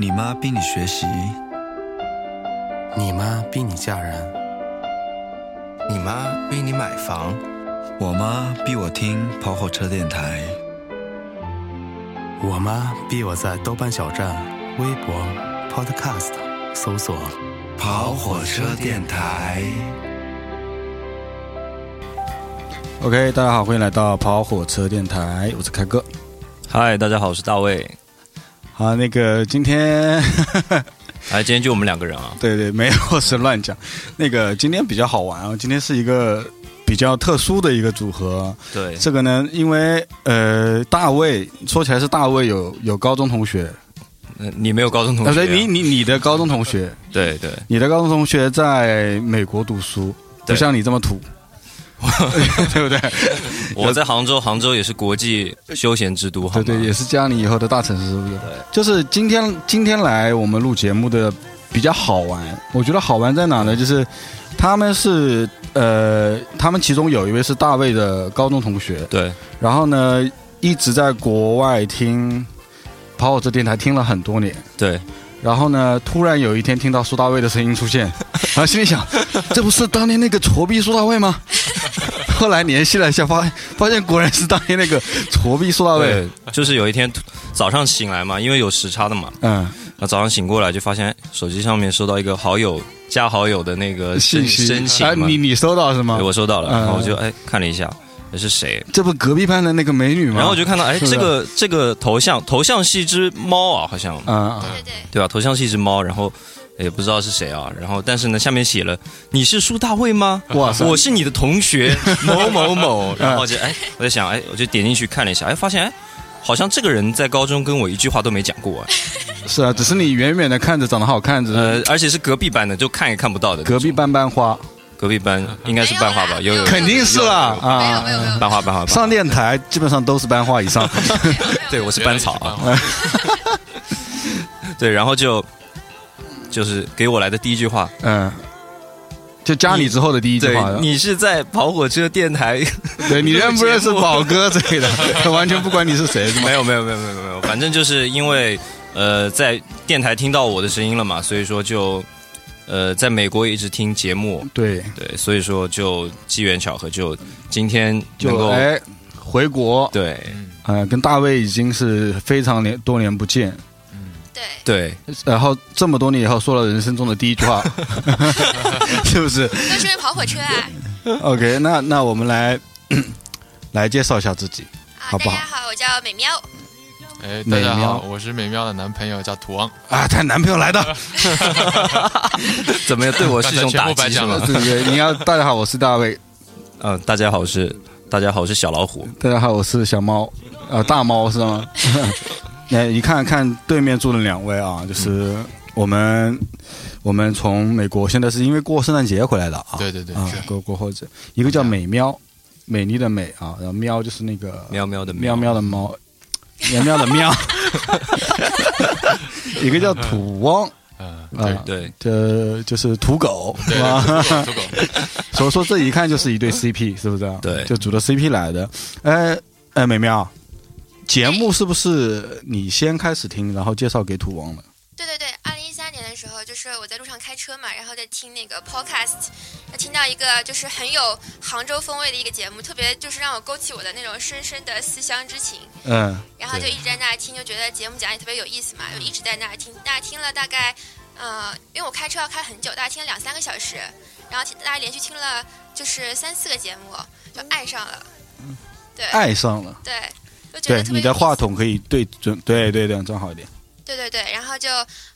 你妈逼你学习，你妈逼你嫁人，你妈逼你买房，我妈逼我听跑火车电台，我妈逼我在豆瓣小站、微博、Podcast 搜索跑火车电台。OK，大家好，欢迎来到跑火车电台，我是开哥。嗨，大家好，我是大卫。好，那个今天，哎，今天就我们两个人啊。对对，没有是乱讲。那个今天比较好玩啊，今天是一个比较特殊的一个组合。对，这个呢，因为呃，大卫说起来是大卫有有高中同学，呃你没有高中同学、啊，啊？对，你你你的高中同学，对对，你的高中同学在美国读书，不像你这么土，对不对？我在杭州，杭州也是国际休闲之都，对对，也是加你以后的大城市，是不是？对就是今天今天来我们录节目的比较好玩，我觉得好玩在哪呢？就是他们是呃，他们其中有一位是大卫的高中同学，对然后呢一直在国外听跑火车电台听了很多年，对，然后呢突然有一天听到苏大卫的声音出现，然后心里想，这不是当年那个挫逼苏大卫吗？后来联系了一下，发发现果然是当年那个挫逼苏大卫。对，就是有一天早上醒来嘛，因为有时差的嘛，嗯，那早上醒过来就发现手机上面收到一个好友加好友的那个申信息啊，申请嘛，你你收到是吗对？我收到了，嗯然后我就哎看了一下，这是谁？这不隔壁班的那个美女吗？然后我就看到哎，这个这个头像头像是一只猫啊，好像啊，对对，对吧？头像是一只猫，然后也不知道是谁啊。然后但是呢，下面写了你是苏大卫吗？哇塞，我是你的同学 某某某。然后就哎，我在想哎，我就点进去看了一下，哎，发现哎，好像这个人在高中跟我一句话都没讲过哎。是啊，只是你远远的看着长得好看，只是呃，而且是隔壁班的，就看也看不到的。隔壁班班花，隔壁班应该是班花吧？有有肯定是啦啊没。有没有，班花。班花上电台基本上都是班花以上，对，我是班草啊。对，然后就就是给我来的第一句话，嗯，就加你之后的第一句对话，你是在跑火车电台。对 你认不认识宝哥之类的，完全不管你是谁，是吗？没有没有没有没有。没有，反正就是因为呃在电台听到我的声音了嘛，所以说就呃在美国也一直听节目，对，对，所以说就机缘巧合，就今天能够就哎回国，对。呃，跟大卫已经是非常年多年不见，对，对然后这么多年以后说了人生中的第一句话，是不是都是因为跑火车啊。？OK，那那我们来 来介绍一下自己，啊，好不好大家好，我叫美喵。哎，大家好，我是美喵的男朋友，叫土王。啊，他男朋友来的，怎么样对我是一种打击是吗？对对，你要大家好，我是大卫，嗯，大家好，我是大家好，我是小老虎，大家好，我是小猫，呃，大猫是吗？哎，你看看对面住的两位啊，就是我们我们从美国，现在是因为过圣诞节回来的啊，对对对，啊，过过后者一个叫美喵，美丽的美啊，然后喵就是那个喵喵的喵。喵的猫，喵喵的喵，一个叫土汪，嗯，啊对，对。这就是土狗是对吧？对，土狗，所以说这一看就是一对 CP，是不是啊？对。就组的 CP 来的。哎哎，美妙，节目是不是你先开始听，然后介绍给土王的？对对对，二零一三年的时候，就是我在路上开车嘛，然后在听那个 podcast，听到一个就是很有杭州风味的一个节目，特别就是让我勾起我的那种深深的思乡之情。嗯然后就一直在那儿听，就觉得节目讲也特别有意思嘛，就一直在那儿听。大概听了大概，呃，因为我开车要开很久，大概听了两三个小时，然后听大家连续听了就是三四个节目，就爱上了。对爱上了。对，就觉得对，你的话筒可以对准，对对对，正好一点。对对对，然后就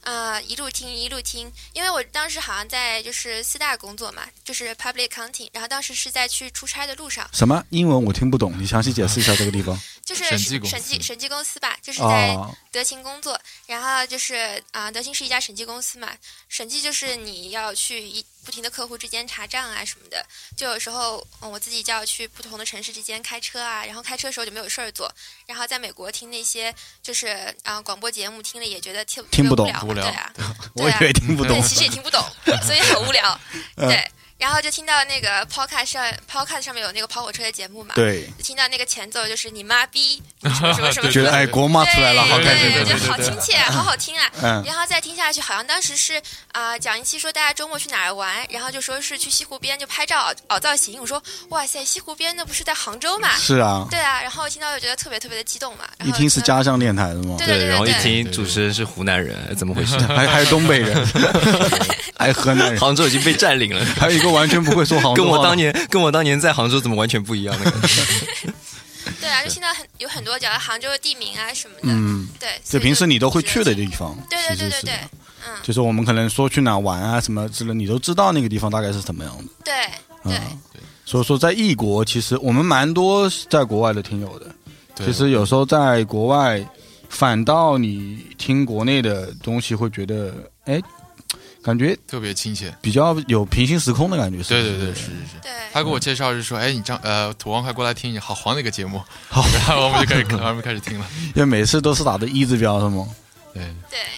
呃一路听一路听，因为我当时好像在就是四大工作嘛，就是 public accounting，然后当时是在去出差的路上，什么？英文我听不懂，你详细解释一下这个地方。就是审计公审计审计公司吧，就是在啊，德勤工作，然后就是啊、德勤是一家审计公司嘛，审计就是你要去一不停的客户之间查账啊什么的，就有时候、嗯我自己就要去不同的城市之间开车啊，然后开车的时候就没有事儿做，然后在美国听那些就是啊、广播节目听了也觉得听听不懂对啊，我以为听不懂。对，。其实也听不懂，所以很无聊。嗯。对，然后就听到那个 podcast 上 podcast 上面有那个跑火车的节目嘛，对，就听到那个前奏就是你妈逼 什么什么什么，觉得哎，国骂出来了，好开心，对，就好亲切，好好听啊。嗯，然后再听下去，好像当时是啊，蒋一期说大家周末去哪儿玩，然后就说是去西湖边就拍照凹凹造型。我说哇塞，西湖边那不是在杭州嘛？是啊，对啊。然后听到就觉得特别特别的激动嘛。一听是家乡电台的吗？对，然后一听主持人是湖南人，怎么回事？还还有东北人，还有河南人。杭州已经被占领了，还有一个完全不会说杭州，跟我当年跟我当年在杭州怎么完全不一样的感觉。对啊，就现在很有很多讲杭州的地名啊什么的。嗯，对，就平时你都会去的地方。对对对对对，嗯，就是我们可能说去哪玩啊什么之类，你都知道那个地方大概是什么样的。对对。所以说，在异国，其实我们蛮多在国外的听友的。其实有时候在国外，反倒你听国内的东西会觉得，哎。感觉特别亲切，比较有平行时空的感觉。对对对，是是是。对，他给我介绍是说，哎，你张呃土王快过来听，好黄的一个节目。好，然后我们就开始，我们开始听了。因为每次都是打的一字标是吗？对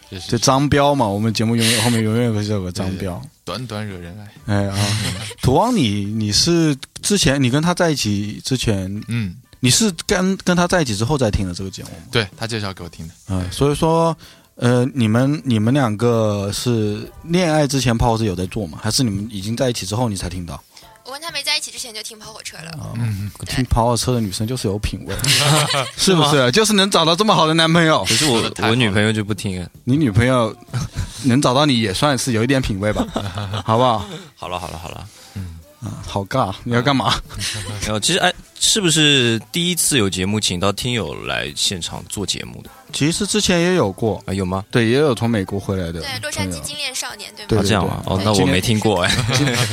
对，就张标嘛。我们节目永远后面永远会有个张标。短短惹人爱。哎啊，土王，你你是之前你跟他在一起之前，嗯，你是跟跟他在一起之后再听的这个节目吗？对他介绍给我听的。嗯，所以说。呃，你们你们两个是恋爱之前跑火车有在做吗？还是你们已经在一起之后你才听到？我跟他没在一起之前就听跑火车了。嗯，听跑火车的女生就是有品味，是不是？就是能找到这么好的男朋友。可是我我女朋友就不听。你女朋友能找到你也算是有一点品味吧？好不好？好了好了好了。嗯啊，好尬！你要干嘛？没有，其实哎，是不是第一次有节目请到听友来现场做节目的？其实之前也有过啊，有吗？对，也有从美国回来的。对，洛杉矶精炼少年，对吧？这样啊，哦，那我没听过哎。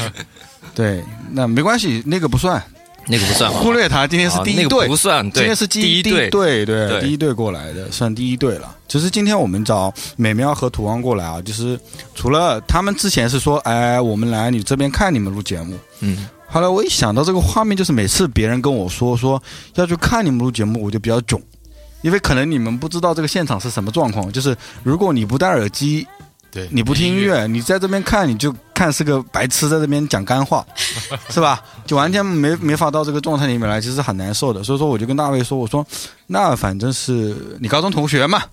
对，那没关系，那个不算，那个不算，忽略他。今天是第一队，不算，今天是第一队，对对，第一队过来的，算第一队了。其实今天我们找美妙和土王过来啊，就是除了他们之前是说，哎，我们来你这边看你们录节目，嗯。后来我一想到这个画面，就是每次别人跟我说说要去看你们录节目，我就比较囧。因为可能你们不知道这个现场是什么状况，就是如果你不戴耳机，对，你不听音乐，你在这边看，你就看是个白痴在这边讲干话，是吧？就完全没没法到这个状态里面来，其实很难受的。所以说，我就跟大卫说，我说那反正是你高中同学嘛。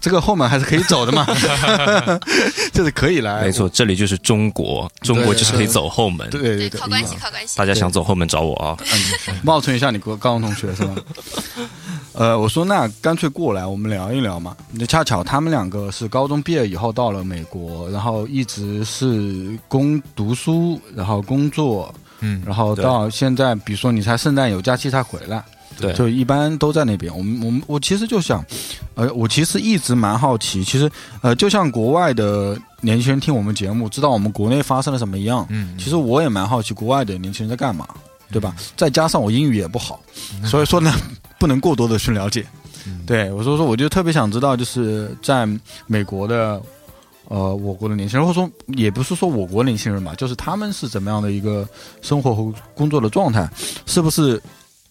这个后门还是可以走的嘛，就是可以来。没错，这里就是中国，中国就是可以走后门。对对对，靠关系，靠关系。大家想走后门找我啊！冒充一下你高高中同学是吗？呃，我说那干脆过来，我们聊一聊嘛。那恰巧他们两个是高中毕业以后到了美国，然后一直是工读书，然后工作，嗯，然后到现在，比如说你才圣诞有假期才回来。对，就一般都在那边。我们我们我其实就想，呃，我其实一直蛮好奇，其实呃，就像国外的年轻人听我们节目，知道我们国内发生了什么一样。嗯，其实我也蛮好奇国外的年轻人在干嘛，对吧？再加上我英语也不好，所以说呢，不能过多的去了解。对，我说说，我就特别想知道，就是在美国的，呃，我国的年轻人，或者说也不是说我国年轻人吧，就是他们是怎么样的一个生活和工作的状态，是不是？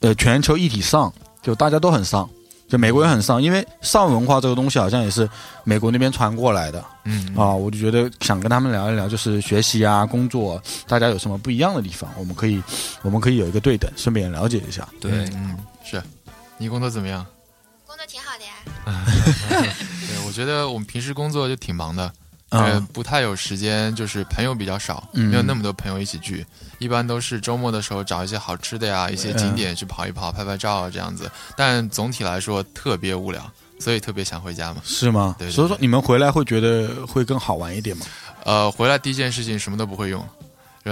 呃，全球一体上，就大家都很上，就美国也很上，因为上文化这个东西好像也是美国那边传过来的，嗯啊，我就觉得想跟他们聊一聊，就是学习啊、工作，大家有什么不一样的地方，我们可以，我们可以有一个对等，顺便了解一下。对，嗯，是，你工作怎么样？工作挺好的呀。对，我觉得我们平时工作就挺忙的。呃，不太有时间，就是朋友比较少，没有那么多朋友一起聚，一般都是周末的时候找一些好吃的呀，一些景点去跑一跑、拍拍照这样子。但总体来说特别无聊，所以特别想回家嘛。是吗？对。所以说你们回来会觉得会更好玩一点吗？呃，回来第一件事情什么都不会用。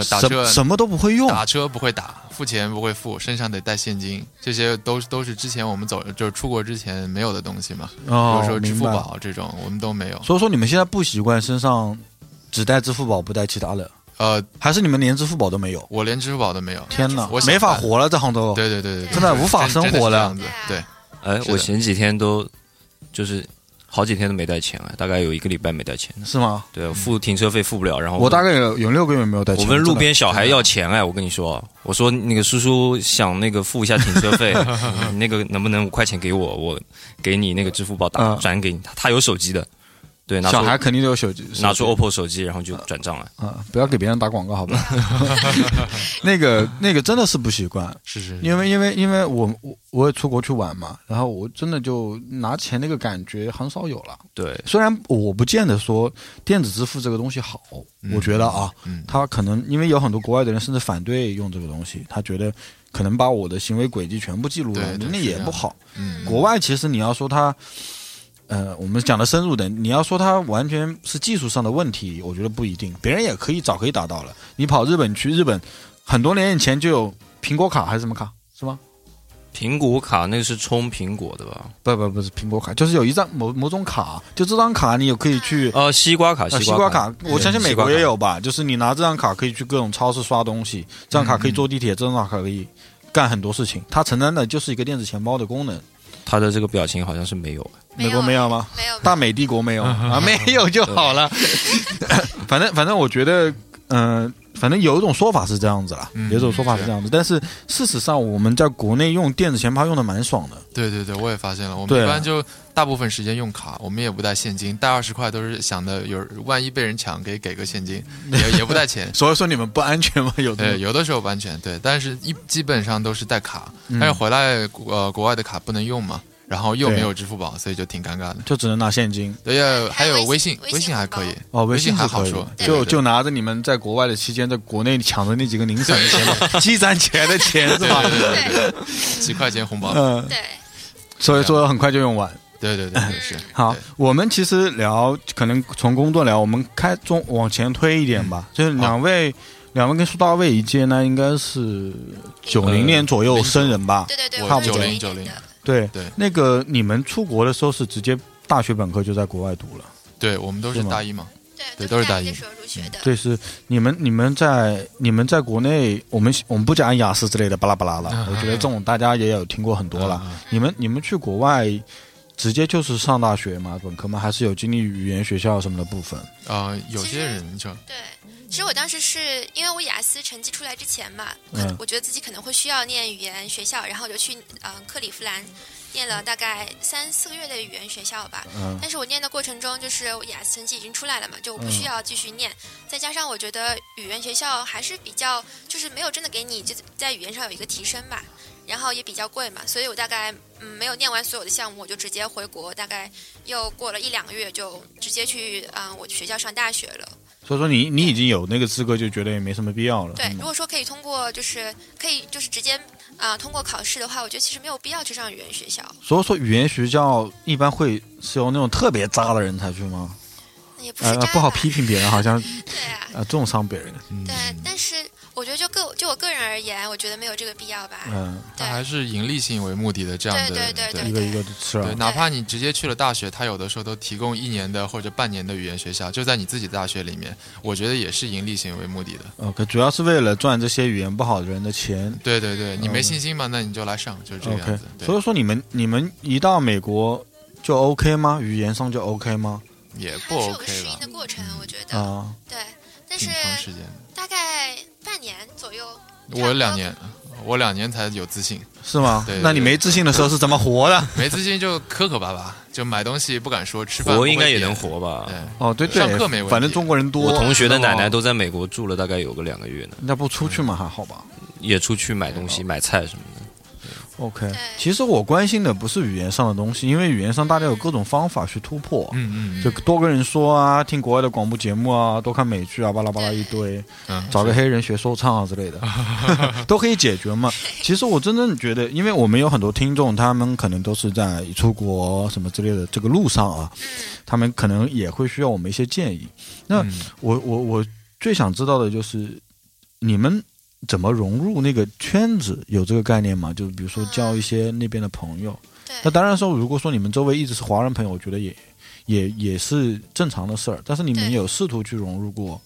打车什么都不会用，打车不会打，付钱不会付，身上得带现金，这些都都是之前我们走就是出国之前没有的东西嘛。哦，比如说支付宝这种，我们都没有。所以说你们现在不习惯身上只带支付宝不带其他的？呃，还是你们连支付宝都没有？我连支付宝都没有。天哪，我没法活了，在杭州。对对对对，真的无法生活了。对，哎，我前几天都就是。好几天都没带钱了，大概有一个礼拜没带钱。是吗？对，付停车费付不了，然后我大概有有六个月没有带钱。我问路边小孩要钱哎，我跟你说，我说那个叔叔想那个付一下停车费，那个能不能五块钱给我，我给你那个支付宝打转给你。他他有手机的，对，拿出小孩肯定都有手机，拿出 OPPO 手机，然后就转账了。啊，不要给别人打广告，好吧？那个那个真的是不习惯，是是，因为因为因为我我我也出国去玩嘛，然后我真的就拿钱那个感觉很少有了。对，虽然我不见得说电子支付这个东西好，我觉得啊，嗯他可能因为有很多国外的人甚至反对用这个东西，他觉得可能把我的行为轨迹全部记录了，那也不好。嗯国外其实你要说它，呃，我们讲的深入的，你要说它完全是技术上的问题，我觉得不一定，别人也可以早可以达到了。你跑日本去，日本很多年以前就有苹果卡还是什么卡，是吗？苹果卡那个是充苹果的吧？不不不是苹果卡，就是有一张某某种卡，就这张卡你也可以去。呃，西瓜卡，啊，西瓜瓜卡，我相信美国也有。有吧。就是你拿这张卡可以去各种超市刷东西，这张卡可以坐地铁，这张卡可以干很多事情。它承担的就是一个电子钱包的功能。他的这个表情好像是没有。没有美国没有吗？没有，大美帝国没有啊，没有就好了。反 正反正，我觉得，嗯、反正有一种说法是这样子啦，嗯有一种说法是这样子。但是事实上，我们在国内用电子钱包用的蛮爽的。对对对，我也发现了，我们一般就大部分时间用卡，我们也不带现金，带二十块都是想的有万一被人抢，可以给个现金，也也不带钱。所以说你们不安全吗？有的对，有的时候不安全，对，但是一基本上都是带卡，嗯但是回来呃国外的卡不能用嘛，然后又没有支付宝，所以就挺尴尬的。就只能拿现金。对呀，还有微微信信，微信还可以，哦，微信还好说，就就拿着你们在国外的期间，在国内抢的那几个零散 的钱，积攒起来的钱是吧？对几块钱红包，嗯，对，所以说很快就用完。对对对对是。好，我们其实聊，可能从工作聊，我们开中往前推一点吧。就是两位，两位跟苏大卫一届呢，应该是九零年左右生人吧？对对对，我我是90 91年90的对对那个你们出国的时候是直接大学本科就在国外读了？对，我们都是大一嘛，对对都是大一的时候入学的，对，是你们你们在你们在国内，我们我们不讲雅思之类的巴拉巴拉了。我觉得这种大家也有听过很多了。嗯你们你们去国外。直接就是上大学吗？本科吗？还是有经历语言学校什么的部分？呃，有些人就对，其实我当时是因为我雅思成绩出来之前嘛，可嗯能我觉得自己可能会需要念语言学校，然后我就去嗯、呃克利夫兰念了大概三四个月的语言学校吧。嗯但是我念的过程中，就是我雅思成绩已经出来了嘛，就我不需要继续念。再加上我觉得语言学校还是比较，就是没有真的给你就在语言上有一个提升吧，然后也比较贵嘛，所以我大概嗯没有念完所有的项目，我就直接回国，大概又过了一两个月就直接去嗯、我学校上大学了。所以说你你已经有那个资格，就觉得也没什么必要了。对如果说可以通过，就是可以就是直接啊、通过考试的话，我觉得其实没有必要去上语言学校，所以说语言学校一般会是由那种特别渣的人才去吗？呃也不是，不好批评别人，好像 对啊，呃重伤别人。对，但是我觉得就个就我个人而言，我觉得没有这个必要吧。嗯，他还是盈利性为目的的这样的，对对对一个一个的吃对，啊。哪怕你直接去了大学，他有的时候都提供一年的或者半年的语言学校，就在你自己的大学里面，我觉得也是盈利性为目的的。OK，主要是为了赚这些语言不好的人的钱。对对对，你没信心嘛，那你就来上，就是这样子。对所以说你们你们一到美国就 OK 吗？语言上就 OK 吗？也不 OK 吧适应的，过程，我觉得。啊，对，但是。大概半年左右。我两年，我两年才有自信，是吗对？对那你没自信的时候是怎么活的？没自信就磕磕巴巴，就买东西不敢说，吃饭活不会点应该也能。活吧？对，哦，对对上课没问，题反正中国人多。我同学的奶奶都在美国住了大概有个两个月呢，那不出去嘛还好吧也出去买东西、买菜什么的。？OK，其实我关心的不是语言上的东西，因为语言上大家有各种方法去突破。嗯嗯，就多跟人说啊，听国外的广播节目啊，多看美剧啊，巴拉巴拉一堆，嗯找个黑人学说唱啊之类的，都可以解决嘛。其实我真正觉得，因为我们有很多听众，他们可能都是在出国什么之类的这个路上啊，他们可能也会需要我们一些建议。那嗯我我我最想知道的就是你们怎么融入那个圈子，有这个概念吗？就是比如说交一些那边的朋友。那，当然说，如果说你们周围一直是华人朋友，我觉得也也也是正常的事儿。但是你们有试图去融入过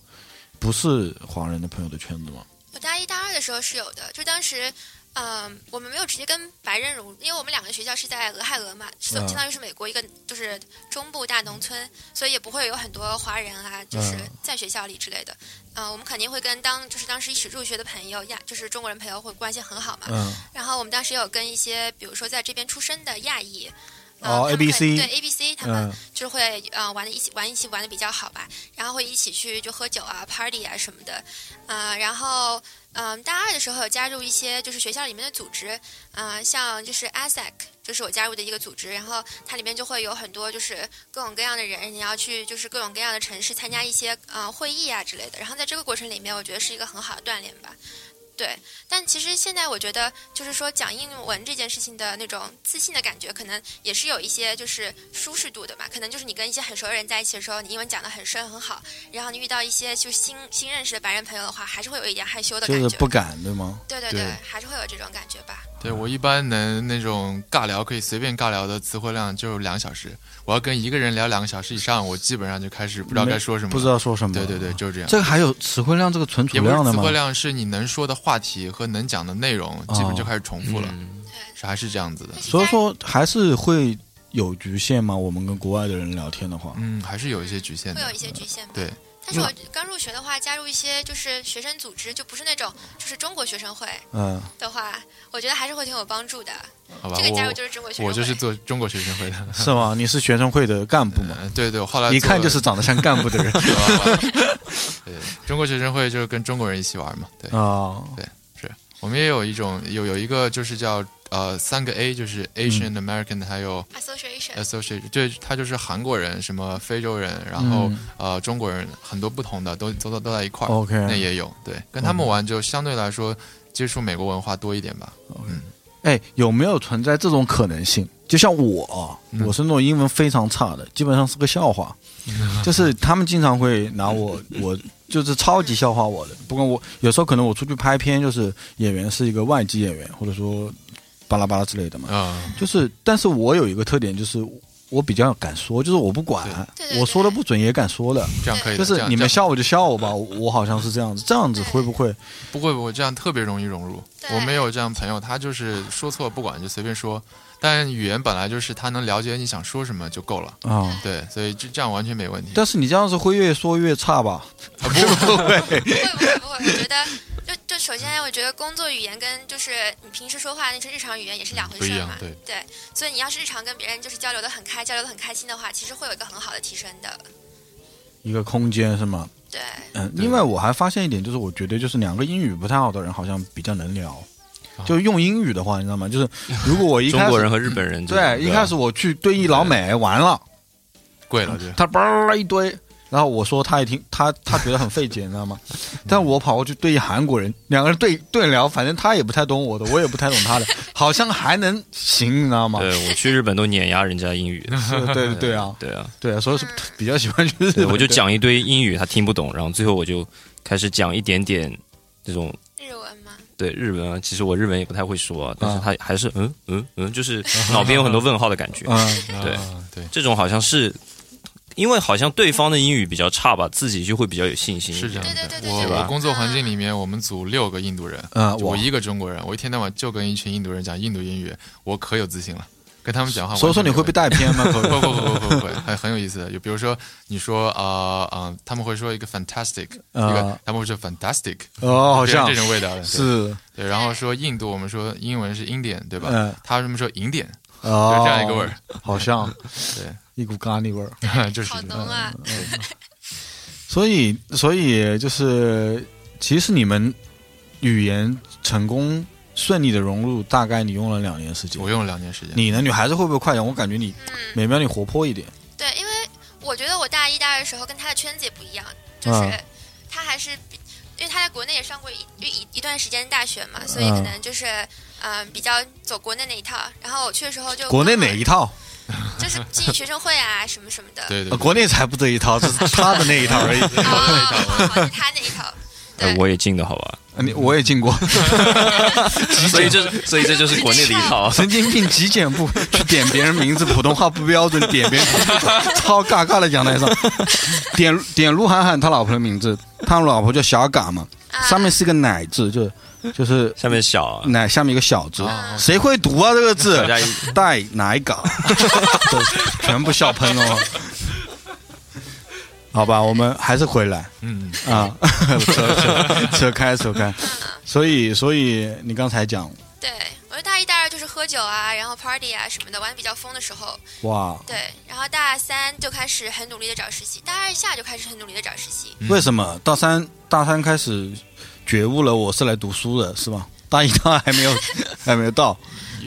不是华人的朋友的圈子吗？我大一、大二的时候是有的，就当时，嗯、我们没有直接跟白人融，因为我们两个学校是在俄亥俄嘛，相嗯相当于是美国一个就是中部大农村，所以也不会有很多华人啊，就是嗯在学校里之类的。嗯、我们肯定会跟当就是当时一起入学的朋友亚，就是中国人朋友会关系很好嘛。嗯然后我们当时有跟一些，比如说在这边出生的亚裔。哦，A B C 对 A B C 他们就会呃玩的一起玩一起玩的比较好吧，然后会一起去就喝酒啊、party 啊什么的，呃，然后嗯大二的时候有加入一些就是学校里面的组织，嗯，像就是 ASEC，就是我加入的一个组织，然后它里面就会有很多就是各种各样的人，你要去就是各种各样的城市参加一些呃会议啊之类的，然后在这个过程里面，我觉得是一个很好的锻炼吧。对，但其实现在我觉得，就是说讲英文这件事情的那种自信的感觉，可能也是有一些就是舒适度的嘛。可能就是你跟一些很熟的人在一起的时候，你英文讲的很顺很好，然后你遇到一些就新新认识的白人朋友的话，还是会有一点害羞的感觉，就是不敢，对吗？对对对，还是会有这种感觉吧。对我一般能那种尬聊可以随便尬聊的词汇量就两小时。我要跟一个人聊两个小时以上，我基本上就开始不知道该说什么，不知道说什么。对对对，就是这样。这个还有词汇量这个存储量的吗？词汇量是你能说的话题和能讲的内容，基本就开始重复了，是还是这样子的。所以说还是会有局限吗？我们跟国外的人聊天的话，嗯，还是有一些局限的，会有一些局限。对。但是我刚入学的话，加入一些就是学生组织，就不是那种就是中国学生会，嗯，的话，我觉得还是会挺有帮助的。好吧，这个加入就是中国学生会，我就是做中国学生会的，是吗？你是学生会的干部吗？对对，后来一看就是长得像干部的人。对，中国学生会就是跟中国人一起玩嘛。对啊，对，是我们也有一种有有一个就是叫。呃，三个 A 就是 Asian American，还有 Association，Association，对，他就是韩国人，什么非洲人，然后呃中国人，很多不同的都都都都在一块儿。OK，那也有，对，跟他们玩就相对来说接触美国文化多一点吧。嗯，哎，有没有存在这种可能性？就像我，我是那种英文非常差的，基本上是个笑话，就是他们经常会拿我，我就是超级笑话我的。不过我有时候可能我出去拍片，就是演员是一个外籍演员，或者说。巴拉巴拉之类的嘛，啊，就是，但是我有一个特点，就是我比较敢说，就是我不管，我说的不准也敢说的，这样可以，就是你们笑我就笑我吧，我好像是这样子，这样子会不会？不会不会，这样特别容易融入。我没有这样朋友，他就是说错不管就随便说，但语言本来就是他能了解你想说什么就够了啊，对，所以这这样完全没问题。但是你这样子会越说越差吧？不会不会不会不会，我觉得。就就首先，我觉得工作语言跟就是你平时说话那些日常语言也是两回事嘛。对对，所以你要是日常跟别人就是交流的很开，交流的很开心的话，其实会有一个很好的提升的。一个空间是吗？对。嗯，另外我还发现一点，就是我觉得就是两个英语不太好的人好像比较能聊。就用英语的话，你知道吗？就是 如果我一中国人和日本人对一开始我去对弈老美完了，贵了，他叭一堆。然后我说，他一听，他他觉得很费解，你知道吗？但我跑过去对韩国人，两个人对对聊，反正他也不太懂我的，我也不太懂他的，好像还能行，你知道吗？对我去日本都碾压人家英语，对对对啊，对啊，对啊，所以是比较喜欢去日本。我就讲一堆英语，他听不懂，然后最后我就开始讲一点点这种日文吗？对日文啊，其实我日文也不太会说，但是他还是嗯嗯嗯，就是脑边有很多问号的感觉。对对，这种好像是。因为好像对方的英语比较差吧，自己就会比较有信心。是这样的，我我工作环境里面，我们组六个印度人，嗯，我一个中国人，我一天到晚就跟一群印度人讲印度英语，我可有自信了，跟他们讲话。所以说你会被带偏吗？不不不不不不，很很有意思的。就比如说你说啊啊，他们会说一个 fantastic，一个他们会说 fantastic，哦，好像这种味道的，是。对，然后说印度，我们说英文是 Indian，对吧？嗯，他为什么说银点？哦，就这样一个味儿，好像 对。一股咖喱味儿，就是。好浓啊！所以，所以就是，其实你们语言成功顺利的融入，大概你用了两年时间。我用了两年时间。你呢？女孩子会不会快点？我感觉你嗯美妙，你活泼一点。对，因为我觉得我大一、大二的时候跟他的圈子也不一样，就是他还是因为他在国内也上过一一一段时间大学嘛，所以可能就是嗯比较走国内那一套。然后我去的时候就国内哪一套？就是进学生会啊，什么什么的。对对，国内才不这一套，这是他的那一套而已。哦，他那一套。对，我也进的好吧？你我也进过。所以这所以这就是国内的一套。神经病极简部去点别人名字，普通话不标准，点别人超尬尬的讲台上，点点鹿晗喊他老婆的名字，他老婆叫小嘎嘛，上面是个奶字，就。就是下面小奶，下面一个小字，谁会读啊？这个字带奶嘎，全部笑喷了。好吧，我们还是回来。嗯啊，扯扯扯开扯开。所以所以你刚才讲，对我觉得大一、大二就是喝喝酒啊，然后 party 啊什么的，玩的比较疯的时候。哇！对，然后大三就开始很努力的找实习，大二下就开始很努力的找实习。为什么大三大三开始觉悟了？我是来读书的，是吗？大一、大二还没有 还没有到。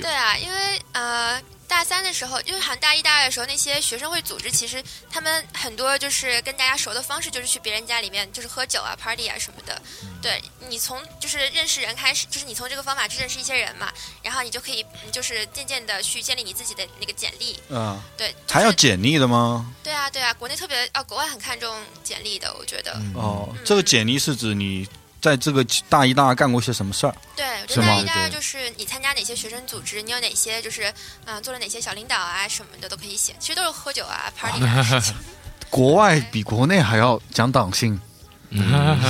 对啊，因为呃。大三的时候，因为好像大一、大二的时候，那些学生会组织，其实他们很多就是跟大家熟的方式，就是去别人家里面，就是喝酒啊、party 啊什么的。对你从就是认识人开始，就是你从这个方法去认识一些人嘛，然后你就可以就是渐渐的去建立你自己的那个简历。嗯，对，还要简历的吗？对啊，对啊，国内特别啊，国外很看重简历的，我觉得。哦，这个简历是指你。在这个大一、大二干过些什么事儿？对，我大一、大二就是你参加哪些学生组织，你有哪些就是嗯做了哪些小领导啊什么的都可以写，其实都是喝酒啊、party 的事情。国外比国内还要讲党性，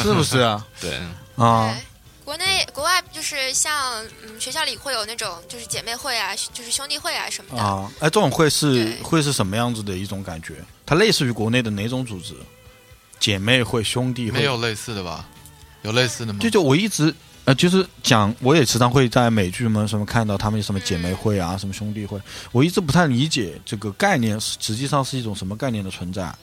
是不是啊？对啊，国内国外就是像嗯学校里会有那种就是姐妹会啊，就是兄弟会啊什么的啊。哎，这种会是会是什么样子的一种感觉？它类似于国内的哪种组织？姐妹会、兄弟会？没有类似的吧？有类似的吗？就就我一直呃，就是讲，我也时常会在美剧们什么看到他们什么姐妹会啊，什么兄弟会，我一直不太理解这个概念，实际上是一种什么概念的存在？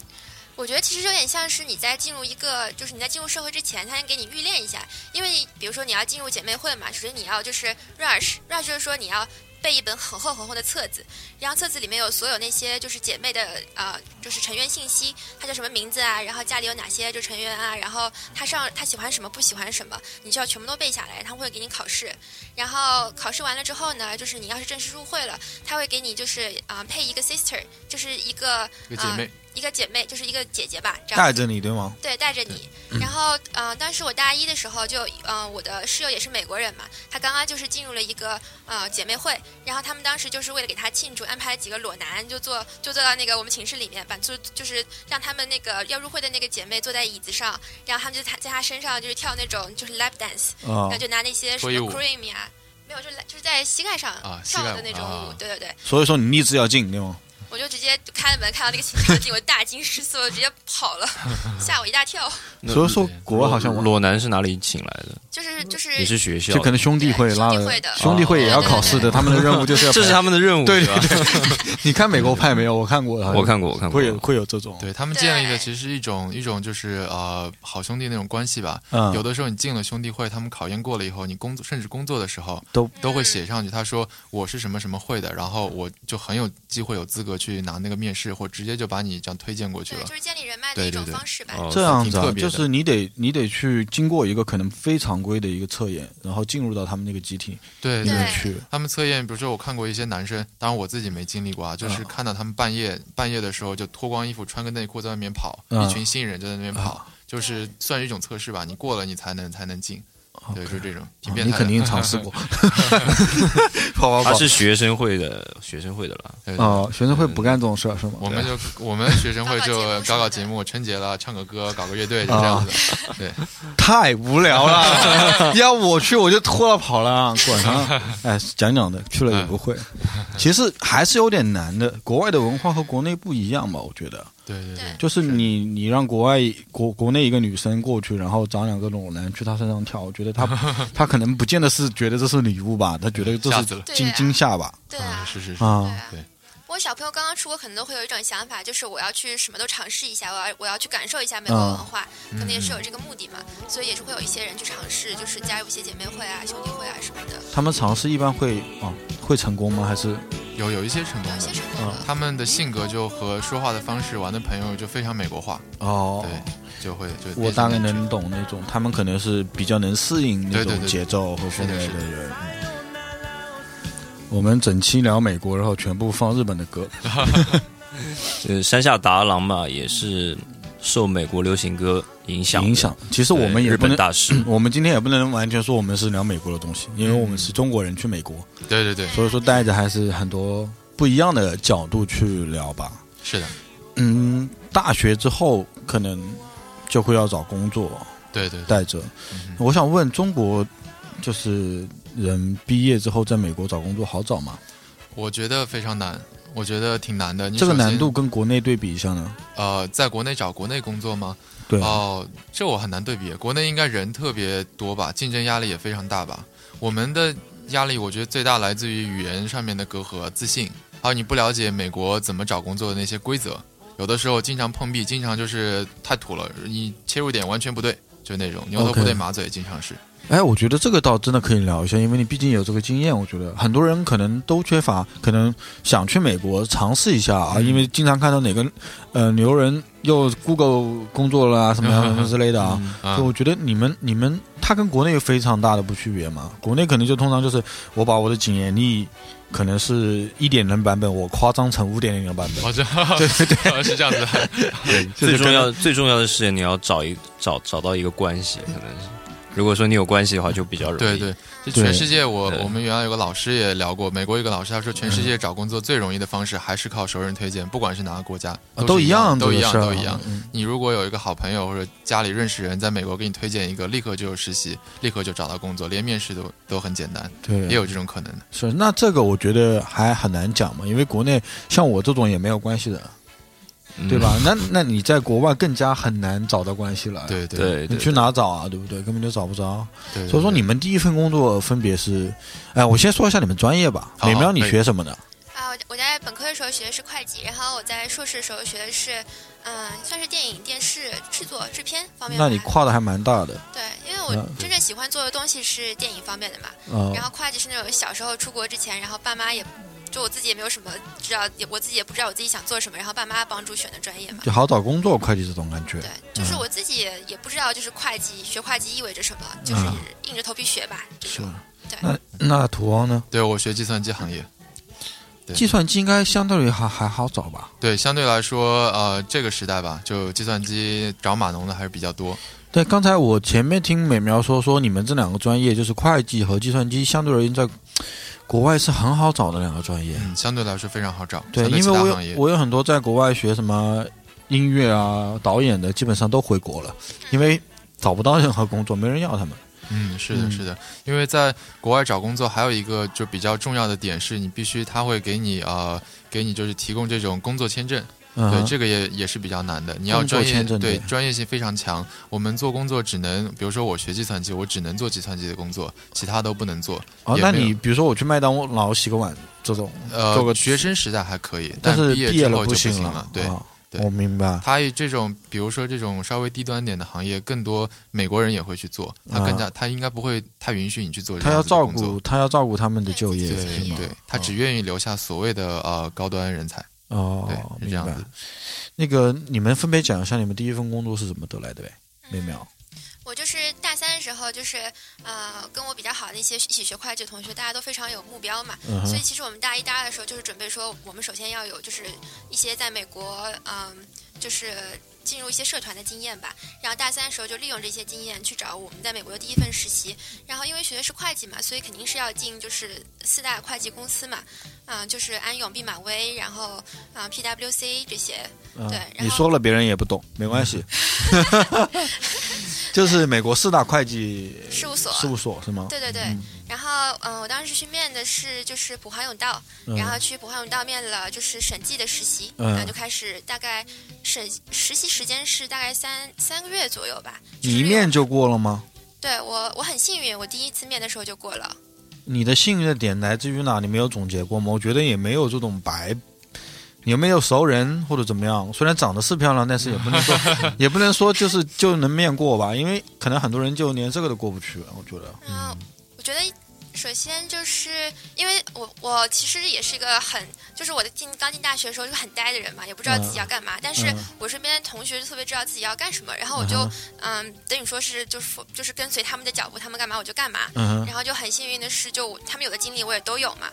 我觉得其实有点像是你在进入一个，就是你在进入社会之前，他先给你预练一下，因为比如说你要进入姐妹会嘛，首先你要就是 rush，rush 就是说你要。背一本很厚很厚的册子，然后册子里面有所有那些就是姐妹的呃，就是成员信息，她叫什么名字啊，然后家里有哪些就成员啊，然后她上她喜欢什么不喜欢什么，你就要全部都背下来。他会给你考试，然后考试完了之后呢，就是你要是正式入会了，他会给你就是啊配一个 sister，就是一个姐妹。一个姐妹就是一个姐姐吧，这样带着你对吗？对，带着你。然后，呃，当时我大一的时候，就，呃，我的室友也是美国人嘛，她刚刚就是进入了一个呃姐妹会，然后他们当时就是为了给她庆祝，安排了几个裸男，就坐就坐到那个我们寝室里面，把坐就是让他们那个要入会的那个姐妹坐在椅子上，然后他们就在在他身上就是跳那种就是 lap dance，然后就拿那些什么 cream 呀，没有，就是就是在膝盖上跳的那种舞，对对对。所以说你立志要进对吗？我就直接开了门，看到那个情景，我大惊失色，我直接跑了，吓我一大跳。所以说，国外好像裸男是哪里请来的？就是就是也是学校，就可能兄弟会拉的，兄弟会也要考试的，他们的任务就是要，这是他们的任务。对对对，你看美国派没有？我看过，我看过，我看过，会有会有这种。对他们建立的其实是一种一种就是呃好兄弟那种关系吧。嗯，有的时候你进了兄弟会，他们考验过了以后，你工作甚至工作的时候都都会写上去。他说我是什么什么会的，然后我就很有机会有资格去拿那个面试，或直接就把你这样推荐过去了。就是建立人脉的一种方式吧。这样子，就是你得你得去经过一个可能非常规的一个测验。然后进入到他们那个集体对里面去。他们测验，比如说我看过一些男生，当然我自己没经历过啊，就是看到他们半夜半夜的时候就脱光衣服，穿个内裤在外面跑，一群新人就在那边跑，就是算是一种测试吧。你过了，你才能才能进。对，就是这种。你肯定尝试过。他是学生会的，学生会的了。哦，学生会不干这种事儿是吗？我们就我们学生会 就搞搞节目，春节了唱个歌，搞个乐队就这样子。对，太无聊了。要我去，我就脱了跑了，管他。哎，讲讲的，去了也不会。其实还是有点难的。国外的文化和国内不一样吧？我觉得。对对对，就是你你让国外国国内一个女生过去，然后找两个裸男去她身上跳，我觉得她 她可能不见得是觉得这是礼物吧，她觉得这是惊惊吓吧。对啊，是是是啊，对。我小朋友刚刚出国，可能都会有一种想法，就是我要去什么都尝试一下，我要我要去感受一下美国文化，可能也是有这个目的嘛，所以也是会有一些人去尝试，就是加入一些姐妹会啊、兄弟会啊什么的。他们尝试一般会啊会成功吗？还是有有一些成功，有一些成功。他们的性格就和说话的方式，玩的朋友就非常美国化哦，对，就会就我大概能懂那种，他们可能是比较能适应那种节奏和氛围的人。我们整期聊美国，然后全部放日本的歌。呃，山下达郎嘛，也是受美国流行歌影响。影响。其实我们也不能大师，我们今天也不能完全说我们是聊美国的东西，因为我们是中国人去美国。对对对。所以说带着还是很多不一样的角度去聊吧。是的。嗯，大学之后可能就会要找工作。对对。带着，我想问中国，就是。人毕业之后在美国找工作好找吗？我觉得非常难，我觉得挺难的。这个难度跟国内对比一下呢？呃，在国内找国内工作吗？对。哦，这我很难对比。国内应该人特别多吧，竞争压力也非常大吧。我们的压力我觉得最大来自于语言上面的隔阂、自信，还有你不了解美国怎么找工作的那些规则，有的时候经常碰壁，经常就是太土了，你切入点完全不对，就那种牛头不对马嘴，经常是。哎，我觉得这个倒真的可以聊一下，因为你毕竟有这个经验。我觉得很多人可能都缺乏，可能想去美国尝试一下啊，因为经常看到哪个呃牛人又 Google 工作了啊，什么什么之类的啊。就我觉得你们你们，它跟国内有非常大的不区别嘛。国内可能就通常就是我把我的经验力可能是一点零版本，我夸张成五点零的版本。对对对，是这样子。对，最重要最重要的是你要找一找找到一个关系，可能是。如果说你有关系的话，就比较容易。对对，就全世界，我我们原来有个老师也聊过，美国一个老师他说，全世界找工作最容易的方式还是靠熟人推荐，不管是哪个国家，都一样，都一样，都一样。你如果有一个好朋友或者家里认识人在美国给你推荐一个，立刻就有实习，立刻就找到工作，连面试都都很简单。对，也有这种可能的。是，那这个我觉得还很难讲嘛，因为国内像我这种也没有关系的。对吧？那那你在国外更加很难找到关系了。对对，你去哪找啊？对不对？根本就找不着。所以说，你们第一份工作分别是……哎，我先说一下你们专业吧。美苗，你学什么的？啊，我我在本科的时候学的是会计，然后我在硕士的时候学的是，嗯，算是电影、电视制作、制片方面。那你跨的还蛮大的。对，因为我真正喜欢做的东西是电影方面的嘛。然后会计是那种小时候出国之前，然后爸妈也。就我自己也没有什么知道，我自己也不知道我自己想做什么，然后爸妈帮助选的专业嘛，就好找工作，会计这种感觉。对，就是我自己也不知道，就是会计学会计意味着什么，就是硬着头皮学吧。是。对。那那土王呢？对我学计算机行业。计算机应该相对于还还好找吧？对，相对来说，呃，这个时代吧，就计算机找码农的还是比较多。对，刚才我前面听美苗说说，你们这两个专业就是会计和计算机，相对而言在。国外是很好找的两个专业，相对来说非常好找。对，因为我有我有很多在国外学什么音乐啊、导演的，基本上都回国了，因为找不到任何工作，没人要他们。嗯，是的，是的。因为在国外找工作，还有一个就比较重要的点是，你必须他会给你呃，给你就是提供这种工作签证。对，这个也也是比较难的。你要专业，对专业性非常强。我们做工作只能，比如说我学计算机，我只能做计算机的工作，其他都不能做。哦，那你比如说我去麦当劳洗个碗这种，呃，做个学生时代还可以，但是毕业了不行了。对，我明白。他这种，比如说这种稍微低端点的行业，更多美国人也会去做。他更加，他应该不会太允许你去做。他要照顾，他要照顾他们的就业。对对，他只愿意留下所谓的呃高端人才。哦，对，是这样子。那个，你们分别讲一下你们第一份工作是怎么得来的呗？美妙。我就是大三的时候，就是呃，跟我比较好的一些一起学会计的同学，大家都非常有目标嘛，所以其实我们大一、大二的时候，就是准备说，我们首先要有就是一些在美国，嗯，就是。进入一些社团的经验吧，然后大三的时候就利用这些经验去找我们在美国的第一份实习。然后因为学的是会计嘛，所以肯定是要进就是四大会计公司嘛，嗯，就是安永、毕马威，然后啊 PWC 这些。对，你说了别人也不懂，没关系。就是美国四大会计事务所，事务所是吗？对对对。然后，嗯，我当时去面的是就是普华永道，然后去普华永道面了就是审计的实习，然后就开始大概审实习时间是大概三三个月左右吧。你一面就过了吗？对我，我很幸运，我第一次面的时候就过了。你的幸运的点来自于哪？你没有总结过吗？我觉得也没有这种白。你有没有熟人或者怎么样？虽然长得是漂亮，但是也不能说，也不能说就是就能面过吧，因为可能很多人就连这个都过不去。我觉得，嗯，我觉得首先就是因为我我其实也是一个很就是我的进刚进大学的时候就很呆的人嘛，也不知道自己要干嘛。但是我身边的同学就特别知道自己要干什么，然后我就嗯，等于说是就是就是跟随他们的脚步，他们干嘛我就干嘛。然后就很幸运的是，就他们有的经历我也都有嘛。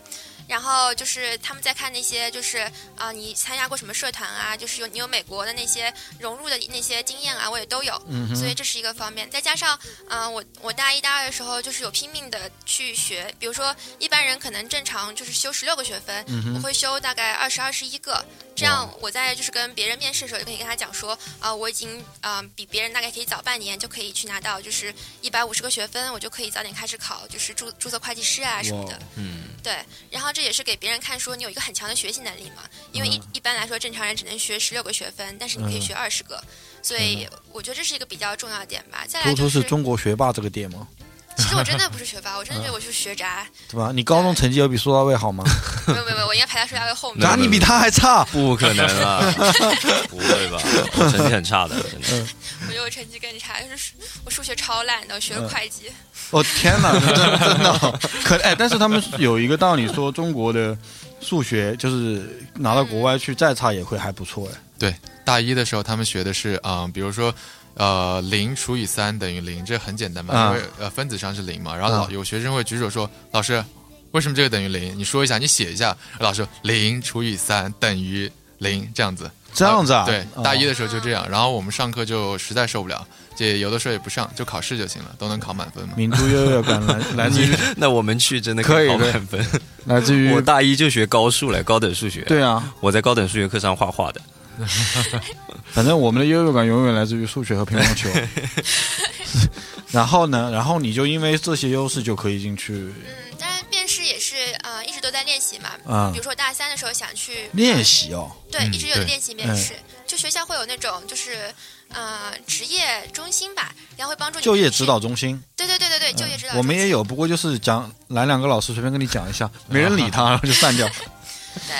然后就是他们在看那些，就是啊，你参加过什么社团啊？就是有你有美国的那些融入的那些经验啊，我也都有。嗯所以这是一个方面。再加上，嗯，我我大一大二的时候就是有拼命的去学，比如说一般人可能正常就是修十六个学分，我会修大概二十二十一个。这样我在就是跟别人面试的时候，就可以跟他讲说，啊，我已经啊比别人大概可以早半年就可以去拿到就是一百五十个学分，我就可以早点开始考就是注注册会计师啊什么的。嗯。对，然后这也是给别人看，说你有一个很强的学习能力嘛。因为一一般来说，正常人只能学十六个学分，但是你可以学二十个，所以我觉得这是一个比较重要的点吧。再来就是中国学霸这个点吗？其实我真的不是学霸，我真的觉得我是学渣，对吧？你高中成绩有比苏大卫好吗？没有没有没有，我应该排在苏大卫后面。那你比他还差？不可能啊！不会吧？我成绩很差的，真的。我觉得我成绩更差，就是我数学超烂的，我学了会计。哦天哪，真的真的 可哎！但是他们有一个道理，说中国的数学就是拿到国外去再差也会还不错哎。对，大一的时候他们学的是嗯，比如说呃零除以三等于零，这很简单嘛，因为呃分子上是零嘛。然后老有学生会举手说：“老师，为什么这个等于零？你说一下，你写一下。”老师零除以三等于零，这样子。这样子啊？对，大一的时候就这样。然后我们上课就实在受不了。也有的时候也不上，就考试就行了，都能考满分嘛。民族优越感来来自于 那我们去真的可以考满分。来自于 我大一就学高数来高等数学。对啊，我在高等数学课上画画的。反正我们的优越感永远来自于数学和乒乓球。然后呢？然后你就因为这些优势就可以进去。练习嘛。嗯。比如说大三的时候想去练习哦。对，一直有练习面试。就学校会有那种就是。呃，职业中心吧，然后会帮助你就业指导中心。对对对对对，就业指导。我们也有，不过就是讲来两个老师随便跟你讲一下，没人理他，然后就散掉。对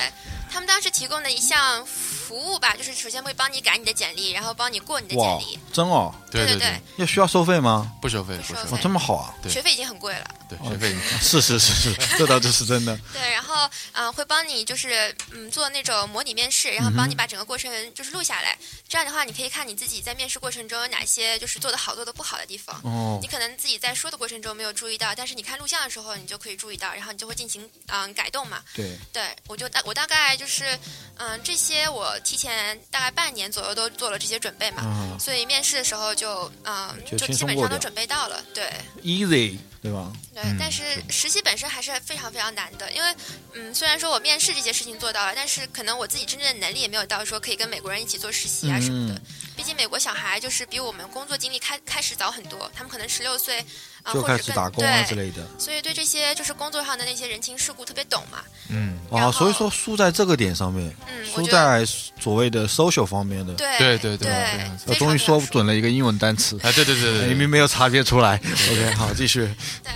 他们当时提供的一项。服务吧，就是首先会帮你改你的简历，然后帮你过你的简历。真哦，对对对，要需要收费吗？不收费，不收费。这么好啊？对学费已经很贵了。对，学费是是是是，这倒就是真的。对，然后嗯，会帮你就是嗯做那种模拟面试，然后帮你把整个过程就是录下来。这样的话，你可以看你自己在面试过程中有哪些就是做的好、做的不好的地方。哦。你可能自己在说的过程中没有注意到，但是你看录像的时候，你就可以注意到，然后你就会进行嗯改动嘛。对。对，我就大我大概就是嗯这些我提前大。概半年左右都做了这些准备嘛，所以面试的时候就嗯，就基本上都准备到了，对，easy，对吧？对，但是实习本身还是非常非常难的，因为嗯，虽然说我面试这些事情做到了，但是可能我自己真正的能力也没有到说可以跟美国人一起做实习啊什么的。毕竟美国小孩就是比我们工作经历开开始早很多，他们可能十六岁啊就开始打工啊之类的，所以对这些就是工作上的那些人情世故特别懂嘛。嗯，啊，所以说输在这个点上面，嗯，输在所谓的 social 方面的，对对对对，我终于说准了一个英文单词，哎，对对对对，明明没有察觉出来。OK，好，继续。对。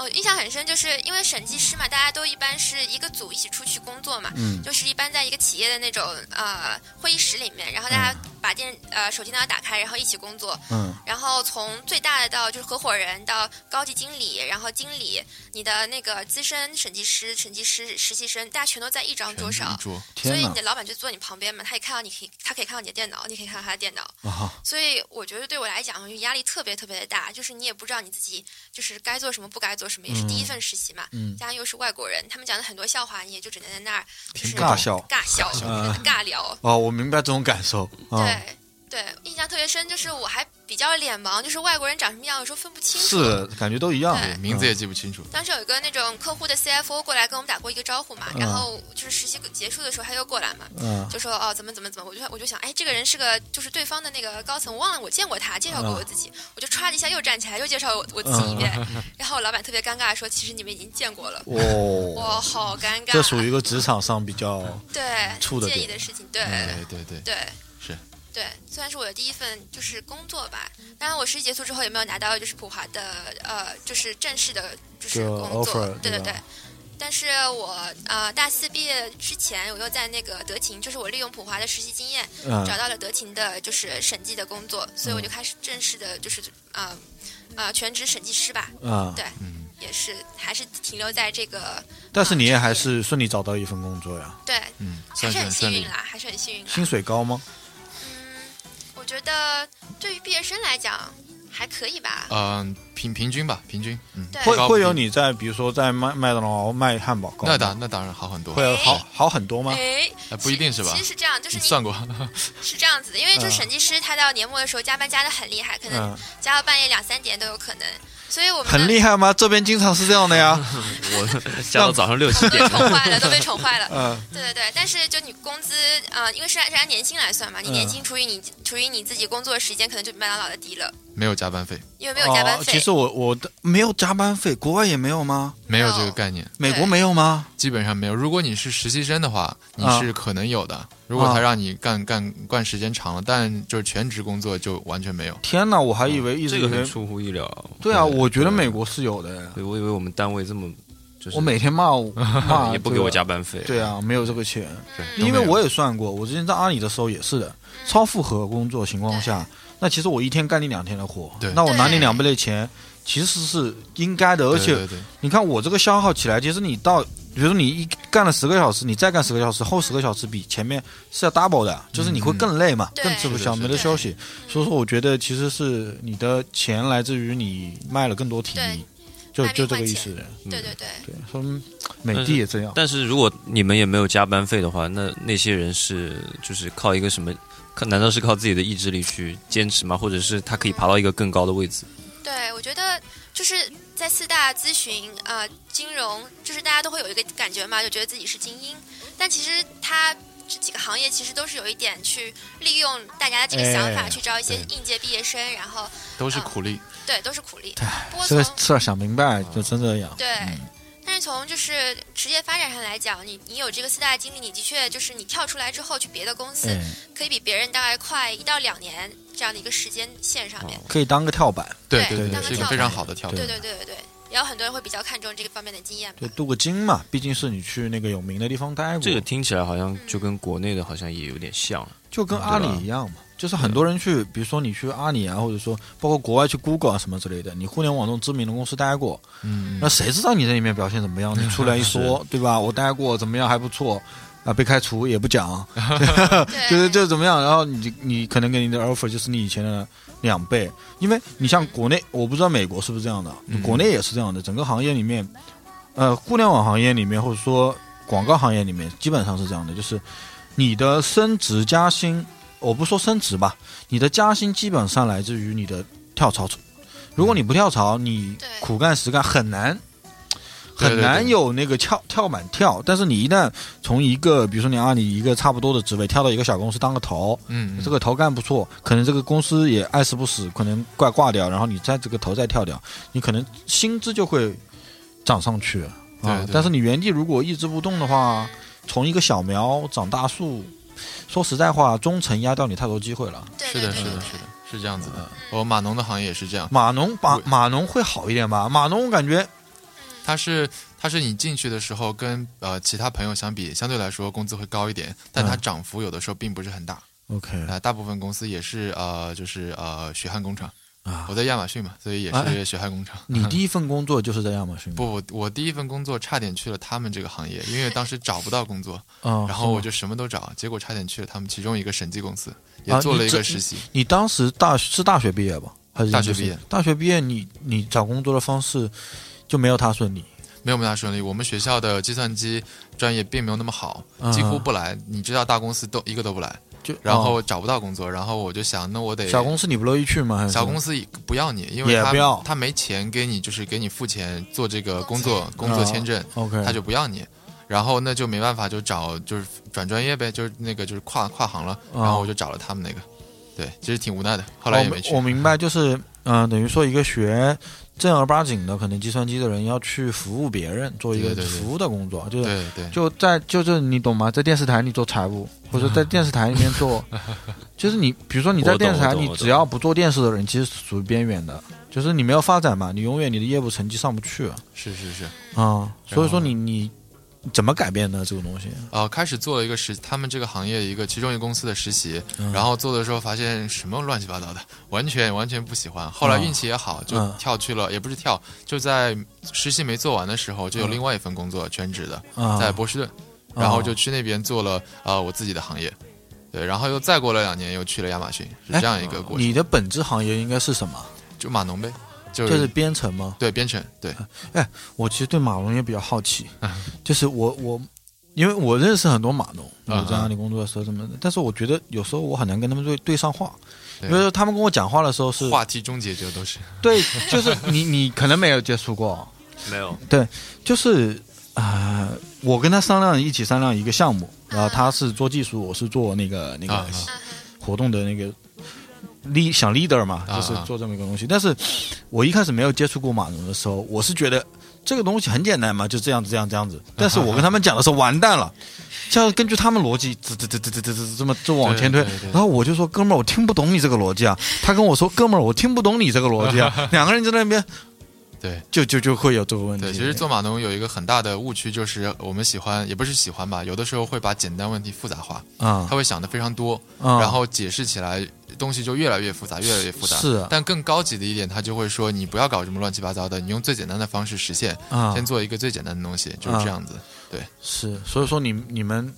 我印象很深，就是因为审计师嘛，大家都一般是一个组一起出去工作嘛，就是一般在一个企业的那种呃会议室里面，然后大家把电呃手机电脑打开，然后一起工作，嗯，然后从最大的到就是合伙人到高级经理，然后经理，你的那个资深审计师、审计师、实习生，大家全都在一张桌上，所以你的老板就坐你旁边嘛，他也看到你可以，他可以看到你的电脑，你可以看到他的电脑，所以我觉得对我来讲压力特别特别的大，就是你也不知道你自己就是该做什么，不该做。什么也是第一份实习嘛，加上又是外国人，他们讲的很多笑话，你也就只能在那儿尬笑、尬笑、尬聊。哦，我明白这种感受。对对，印象特别深，就是我还。比较脸盲，就是外国人长什么样，有时候分不清楚。是，感觉都一样，名字也记不清楚。当时有一个那种客户的 CFO 过来跟我们打过一个招呼嘛，然后就是实习结束的时候他又过来嘛，就说哦怎么怎么怎么，我就我就想哎这个人是个就是对方的那个高层，我忘了我见过他，介绍过我自己，我就歘的一下又站起来又介绍我我自己一遍，然后老板特别尴尬说其实你们已经见过了。哦，哇，好尴尬。这属于一个职场上比较对介意的事情，对对对对。对，虽然是我的第一份就是工作吧，当然我实习结束之后也没有拿到就是普华的呃就是正式的就是工作，对对对。但是我呃大四毕业之前，我又在那个德勤，就是我利用普华的实习经验，找到了德勤的就是审计的工作，所以我就开始正式的就是呃呃全职审计师吧。啊，对，也是还是停留在这个。但是你也还是顺利找到一份工作呀？对，嗯，还是很幸运啦，还是很幸运。薪水高吗？我觉得对于毕业生来讲还可以吧。嗯，平平均吧，平均。嗯，会会有你在，比如说在麦麦当劳卖汉堡。那当那当然好很多。会好好很多吗？哎，不一定是吧？其实是这样，就是你算过。是这样子的，因为就是审计师他到年末的时候加班加的很厉害，可能加到半夜两三点都有可能。所以我们很厉害吗？这边经常是这样的呀。我加到早上六七点。宠坏了，都被宠坏了。嗯，对对对。但是就你工资啊，因为是按是按年薪来算嘛，你年薪除以你除以你自己工作时间，可能就比麦当劳的低了。没有加班费。因为没有加班费。其实我我的没有加班费，国外也没有吗？没有这个概念。美国没有吗？基本上没有。如果你是实习生的话，你是可能有的。如果他让你干干干时间长了，但就是全职工作就完全没有。天哪，我还以为一直这个很出乎意料。对啊，我觉得美国是有的。对，我以为我们单位这么，就是我每天骂我骂 也不给我加班费。对啊，没有这个钱。因为我也算过，我之前在阿里的时候也是的，超负荷工作情况下，那其实我一天干你两天的活，那我拿你两倍的钱。其实是应该的，而且你看我这个消耗起来，其实你到，比如说你一干了十个小时，你再干十个小时，后十个小时比前面是要 double 的，就是你会更累嘛，更吃不消，没得休息。所以说，我觉得其实是你的钱来自于你卖了更多体力，就就这个意思。对对对，对，说美的也这样。但是如果你们也没有加班费的话，那那些人是就是靠一个什么？难道是靠自己的意志力去坚持吗？或者是他可以爬到一个更高的位置？对，我觉得就是在四大咨询、呃金融，就是大家都会有一个感觉嘛，就觉得自己是精英。但其实他这几个行业其实都是有一点去利用大家的这个想法去招一些应届毕业生，然后都是苦力。对，都是苦力。这个事儿想明白就真这样。对。但是从就是职业发展上来讲，你你有这个四大经历，你的确就是你跳出来之后去别的公司，可以比别人大概快一到两年这样的一个时间线上面，可以当个跳板，对对对，是一个非常好的跳板，对对对对对。也有很多人会比较看重这个方面的经验，对，镀个金嘛，毕竟是你去那个有名的地方待过。这个听起来好像就跟国内的好像也有点像，就跟阿里一样嘛。就是很多人去，比如说你去阿里啊，或者说包括国外去 Google 啊什么之类的，你互联网这种知名的公司待过，嗯，那谁知道你在里面表现怎么样？你出来一说，对吧？我待过，怎么样？还不错啊，被开除也不讲，就是就怎么样？然后你你可能给你的 offer 就是你以前的两倍，因为你像国内，我不知道美国是不是这样的，国内也是这样的，整个行业里面，呃，互联网行业里面或者说广告行业里面，基本上是这样的，就是你的升职加薪。我不说升职吧，你的加薪基本上来自于你的跳槽。如果你不跳槽，你苦干实干很难，很难有那个跳跳板跳。但是你一旦从一个，比如说你阿里一个差不多的职位跳到一个小公司当个头，嗯，这个头干不错，可能这个公司也爱死不死，可能怪挂掉，然后你在这个头再跳掉，你可能薪资就会涨上去啊。但是你原地如果一直不动的话，从一个小苗长大树。说实在话，中层压掉你太多机会了。是的，是的，是的，是这样子的。我码农的行业也是这样。码农码码农会好一点吧？码农我感觉，他是它是你进去的时候跟呃其他朋友相比，相对来说工资会高一点，但它涨幅有的时候并不是很大。OK，啊，大部分公司也是呃就是呃血汗工厂。啊，我在亚马逊嘛，所以也是血汗工厂。你第一份工作就是在亚马逊？不，我第一份工作差点去了他们这个行业，因为当时找不到工作，然后我就什么都找，结果差点去了他们其中一个审计公司，也做了一个实习。你当时大是大学毕业吧？还是大学毕业？大学毕业，你你找工作的方式就没有他顺利？没有没有他顺利。我们学校的计算机专业并没有那么好，几乎不来。你知道，大公司都一个都不来。就然后找不到工作，然后我就想，那我得小公司你不乐意去吗？小公司不要你，因为他他没钱给你，就是给你付钱做这个工作工作签证，OK，他就不要你。然后那就没办法，就找就是转专业呗，就是那个就是跨跨行了。然后我就找了他们那个，对，其实挺无奈的。后来也没去。我明白，就是嗯，等于说一个学。正儿八经的，可能计算机的人要去服务别人，做一个服务的工作，就是就在就是你懂吗？在电视台你做财务，或者在电视台里面做，就是你比如说你在电视台，你只要不做电视的人，其实属于边缘的，就是你没有发展嘛，你永远你的业务成绩上不去。是是是啊，所以说你你。怎么改变呢？这个东西？呃，开始做了一个实，他们这个行业一个其中一个公司的实习，然后做的时候发现什么乱七八糟的，完全完全不喜欢。后来运气也好，就跳去了，也不是跳，就在实习没做完的时候，就有另外一份工作，全职的，在波士顿，然后就去那边做了呃我自己的行业，对，然后又再过了两年，又去了亚马逊，是这样一个过程。你的本质行业应该是什么？就码农呗。就是编程吗？对，编程。对，哎，我其实对码农也比较好奇，就是我我，因为我认识很多码农，我在那里工作的时候什么的，但是我觉得有时候我很难跟他们对对上话，因为他们跟我讲话的时候是话题终结者都是。对，就是你你可能没有接触过，没有。对，就是啊，我跟他商量一起商量一个项目，然后他是做技术，我是做那个那个活动的那个。Lead 想 leader 嘛，就是做这么一个东西。但是，我一开始没有接触过马农的时候，我是觉得这个东西很简单嘛，就这样子这样这样子。但是我跟他们讲的时候，完蛋了，像根据他们逻辑，这这这这这这这这么这往前推。然后我就说，哥们儿，我听不懂你这个逻辑啊。他跟我说，哥们儿，我听不懂你这个逻辑啊。两个人在那边。对，就就就会有这个问题。对，其实做码农有一个很大的误区，就是我们喜欢，也不是喜欢吧，有的时候会把简单问题复杂化。啊，他会想的非常多，然后解释起来东西就越来越复杂，越来越复杂。是。但更高级的一点，他就会说，你不要搞这么乱七八糟的，你用最简单的方式实现，先做一个最简单的东西，就是这样子。对，是，所以说你你们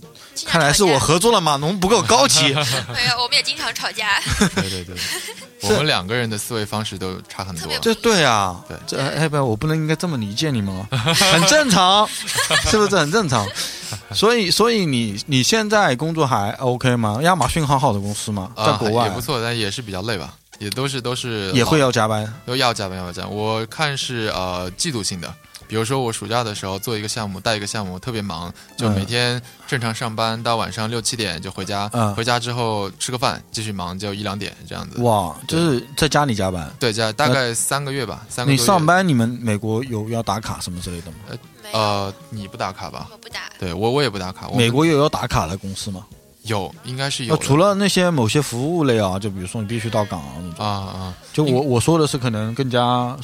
看来是我合作了码农不够高级。没有，我们也经常吵架。对对对，我们两个人的思维方式都差很多。这对啊，对，这哎不，我不能应该这么理解你们吗？很正常，是不是很正常？所以所以你你现在工作还 OK 吗？亚马逊好好的公司吗？在国外也不错，但也是比较累吧，也都是都是也会要加班，都要加班要加班。我看是呃季度性的。比如说我暑假的时候做一个项目带一个项目特别忙，就每天正常上班到晚上六七点就回家，嗯回家之后吃个饭继续忙就一两点这样子。哇，就是在家里加班？对，加大概三个月吧，三个。你上班你们美国有要打卡什么之类的吗？呃，你不打卡吧？我不打。对我我也不打卡。美国有要打卡的公司吗？有，应该是有。除了那些某些服务类啊，就比如说你必须到岗啊啊啊。就我我说的是可能更加，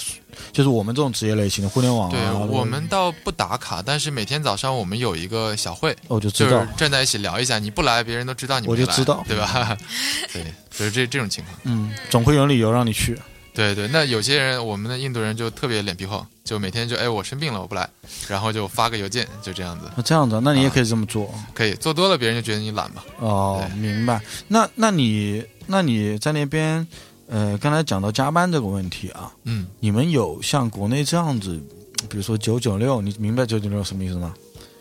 就是我们这种职业类型的互联网。对我们倒不打卡，但是每天早上我们有一个小会，我就知道站在一起聊一下。你不来，别人都知道你。我就知道，对吧？对，就是这这种情况。嗯，总会有理由让你去。对对，那有些人，我们的印度人就特别脸皮厚，就每天就哎，我生病了，我不来，然后就发个邮件，就这样子。那这样子，那你也可以这么做，可以做多了，别人就觉得你懒嘛。哦，明白。那那你那你在那边，呃，刚才讲到加班这个问题啊，嗯，你们有像国内这样子，比如说九九六，你明白九九六什么意思吗？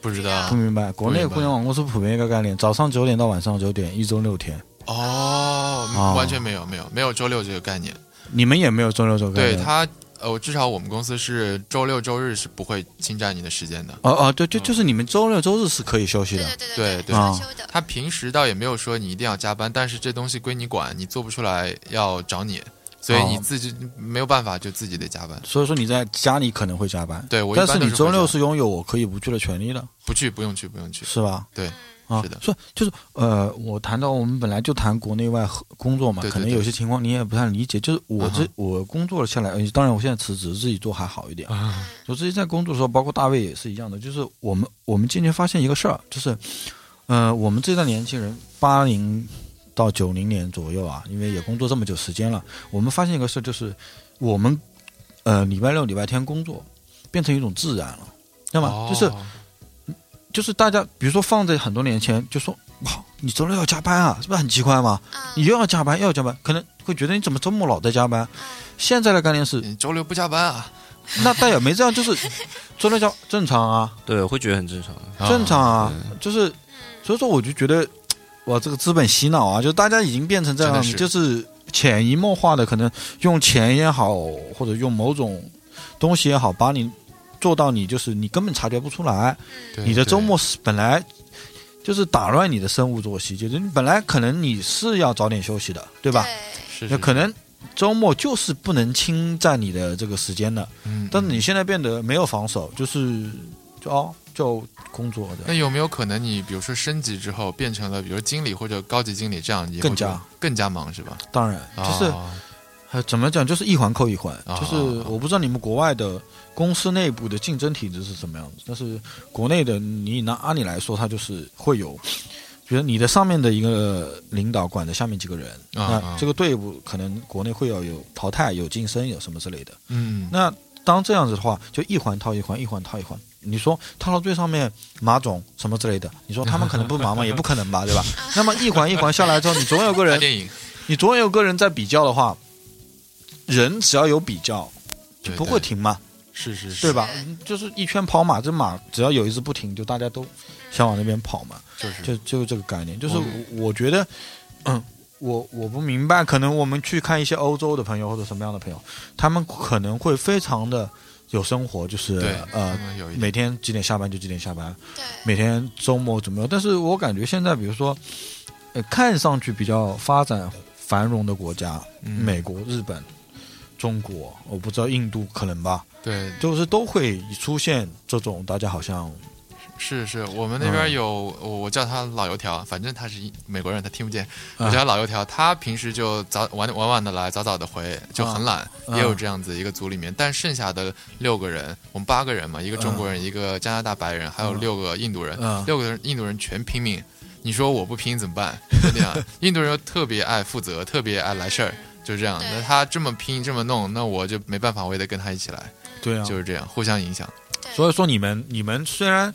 不知道，不明白。国内互联网公司普遍一个概念，早上九点到晚上九点，一周六天。哦，完全没有没有没有周六这个概念。你们也没有周六周日？对他，呃，至少我们公司是周六周日是不会侵占你的时间的。哦哦，对，就就是你们周六周日是可以休息的。对对对，休的。他平时倒也没有说你一定要加班，但是这东西归你管，你做不出来要找你，所以你自己没有办法就自己得加班。所以说你在家里可能会加班，对，我但是你周六是拥有我可以不去的权利的。不去，不用去，不用去，是吧？对。啊，是的，所以就是呃，我谈到我们本来就谈国内外工作嘛，可能有些情况你也不太理解。就是我这我工作了下来，当然我现在辞职自己做还好一点。啊我自己在工作的时候，包括大卫也是一样的。就是我们我们今年发现一个事儿，就是呃，我们这代年轻人八零到九零年左右啊，因为也工作这么久时间了，我们发现一个事儿，就是我们呃礼拜六礼拜天工作变成一种自然了，对吗？就是。就是大家，比如说放在很多年前，就说哇，你周六要加班啊，是不是很奇怪吗？你又要加班，又要加班，可能会觉得你怎么周末老在加班。现在的概念是，你周六不加班啊？那倒也没这样，就是周六加正常啊。对，会觉得很正常，正常啊。就是，所以说我就觉得，哇，这个资本洗脑啊，就大家已经变成这样，就是潜移默化的，可能用钱也好，或者用某种东西也好，把你。做到你就是你根本察觉不出来，你的周末是本来就是打乱你的生物作息，就是你本来可能你是要早点休息的，对吧？是。那可能周末就是不能侵占你的这个时间的，嗯。但是你现在变得没有防守，就是就哦就工作的。那有没有可能你比如说升级之后变成了比如经理或者高级经理这样，更加更加忙是吧？当然，就是怎么讲，就是一环扣一环，就是我不知道你们国外的。公司内部的竞争体制是什么样子？但是国内的，你拿阿里来说，它就是会有，比如你的上面的一个领导管着下面几个人，那这个队伍可能国内会要有淘汰、有晋升、有什么之类的。嗯，那当这样子的话，就一环套一环，一环套一环。你说套到最上面马总什么之类的，你说他们可能不忙吗？也不可能吧，对吧？那么一环一环下来之后，你总有个人，你总有个人在比较的话，人只要有比较，就不会停嘛。是是是，对吧？就是一圈跑马，这马只要有一只不停，就大家都想往那边跑嘛。就是就就这个概念，就是我觉得，嗯，我我不明白，可能我们去看一些欧洲的朋友或者什么样的朋友，他们可能会非常的有生活，就是呃，每天几点下班就几点下班，每天周末怎么样？但是我感觉现在，比如说，呃，看上去比较发展繁荣的国家，美国、日本。中国，我不知道印度可能吧，对，就是都会出现这种大家好像是是，我们那边有我我叫他老油条，反正他是美国人，他听不见，我叫他老油条。他平时就早晚晚晚的来，早早的回，就很懒，也有这样子一个组里面。但剩下的六个人，我们八个人嘛，一个中国人，一个加拿大白人，还有六个印度人，六个人印度人全拼命。你说我不拼怎么办？就这样，印度人又特别爱负责，特别爱来事儿，就这样。那他这么拼这么弄，那我就没办法，我也得跟他一起来。对啊，就是这样，互相影响。所以说你们你们虽然。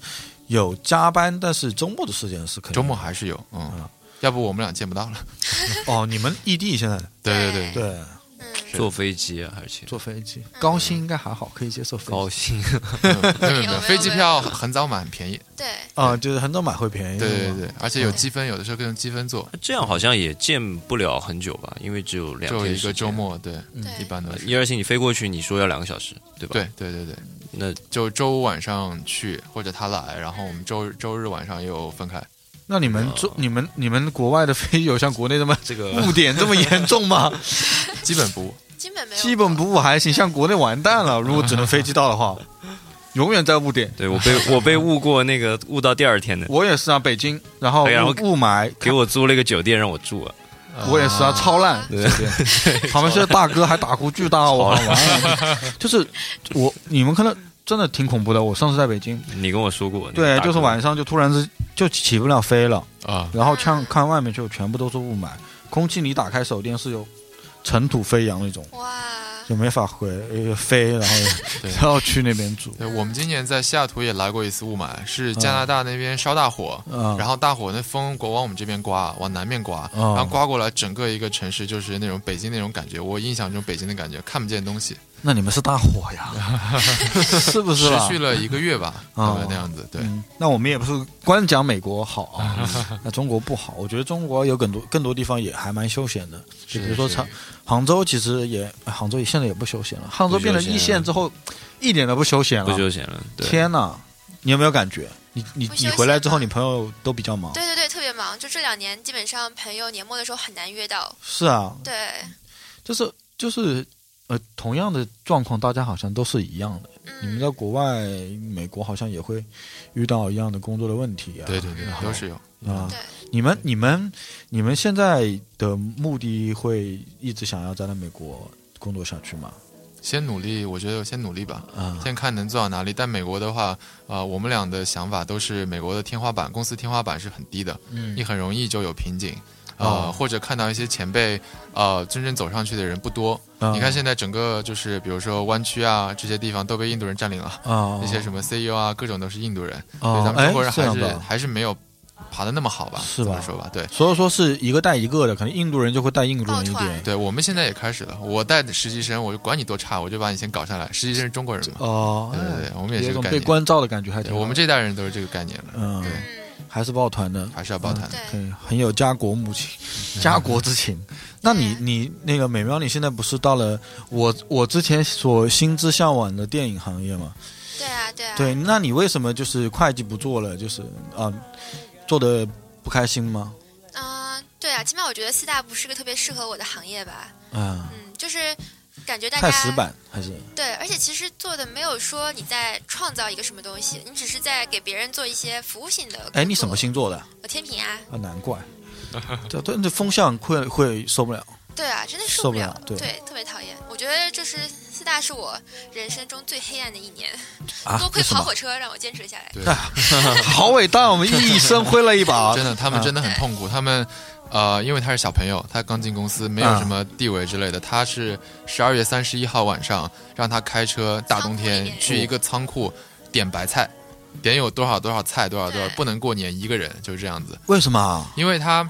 有加班，但是周末的时间是可以。周末还是有，嗯，要不我们俩见不到了。哦，你们异地现在？对对对对。坐飞机啊，而且坐飞机，高薪应该还好，可以接受。高薪，飞机票很早买很便宜。对。啊，就是很早买会便宜。对对对，而且有积分，有的时候可以用积分做。这样好像也见不了很久吧？因为只有两天一个周末，对，一般的。一二星，你飞过去，你说要两个小时，对吧？对对对对。那就周五晚上去，或者他来，然后我们周周日晚上又分开。那你们周你们你们国外的飞有像国内这么这个误点这么严重吗？基本不误，基本没有，基本不误还行。像国内完蛋了，如果只能飞机到的话，永远在误点。对我被 我被误过那个误到第二天的，我也是啊，北京，然后然后雾霾，给我租了一个酒店让我住啊。我也是啊，超烂，对对？他们是大哥还打呼巨大，我就是我你们看到。真的挺恐怖的。我上次在北京，你跟我说过，对，就是晚上就突然之就起不了飞了啊，然后看看外面就全部都是雾霾，空气你打开手电是有尘土飞扬那种，哇，就没法回飞，然后 然后去那边住。对，我们今年在西雅图也来过一次雾霾，是加拿大那边烧大火，然后大火那风过往我们这边刮，往南面刮，然后刮过来，整个一个城市就是那种北京那种感觉，我印象中北京的感觉，看不见东西。那你们是大火呀，是不是？持续了一个月吧，啊，那样子。对，那我们也不是光讲美国好啊，那中国不好。我觉得中国有更多更多地方也还蛮休闲的，就比如说杭杭州，其实也杭州也现在也不休闲了。杭州变成一线之后，一点都不休闲了，不休闲了。天哪，你有没有感觉？你你你回来之后，你朋友都比较忙。对对对，特别忙。就这两年，基本上朋友年末的时候很难约到。是啊。对。就是就是。呃，同样的状况，大家好像都是一样的。你们在国外，美国好像也会遇到一样的工作的问题啊。对对对，都是有啊。你们你们你们现在的目的会一直想要在那美国工作下去吗？先努力，我觉得先努力吧。啊，先看能做到哪里。但美国的话，啊，我们俩的想法都是美国的天花板，公司天花板是很低的。嗯，你很容易就有瓶颈。啊，或者看到一些前辈，呃，真正走上去的人不多。你看现在整个就是，比如说湾区啊这些地方都被印度人占领了。啊，那些什么 CEO 啊，各种都是印度人。所以，咱们中国人还是还是没有爬的那么好吧？是吧？说吧，对。所以说是一个带一个的，可能印度人就会带印度人一点。对，我们现在也开始了。我带实习生，我就管你多差，我就把你先搞上来。实习生是中国人嘛？哦，对对对，我们也是种被关照的感觉，还挺。我们这代人都是这个概念的。嗯，对。还是抱团的，还是要抱团，对，很有家国母情、家国之情。那你你那个美妙，你现在不是到了我我之前所心之向往的电影行业吗？对啊，对啊。对，那你为什么就是会计不做了？就是啊，做的不开心吗？嗯，对啊，起码我觉得四大不是个特别适合我的行业吧。嗯嗯，就是。感觉大家太死板还是对，而且其实做的没有说你在创造一个什么东西，你只是在给别人做一些服务性的。哎，你什么星座的？我天平啊。啊，难怪。对对，这风向会会受不了。对啊，真的受不了。对，特别讨厌。我觉得就是四大是我人生中最黑暗的一年。多亏跑火车让我坚持下来。对，好伟大，我们一生挥了一把。真的，他们真的很痛苦，他们。呃，因为他是小朋友，他刚进公司，没有什么地位之类的。他是十二月三十一号晚上让他开车，大冬天去一个仓库点白菜，点有多少多少菜，多少多少，不能过年一个人，就是这样子。为什么？因为他。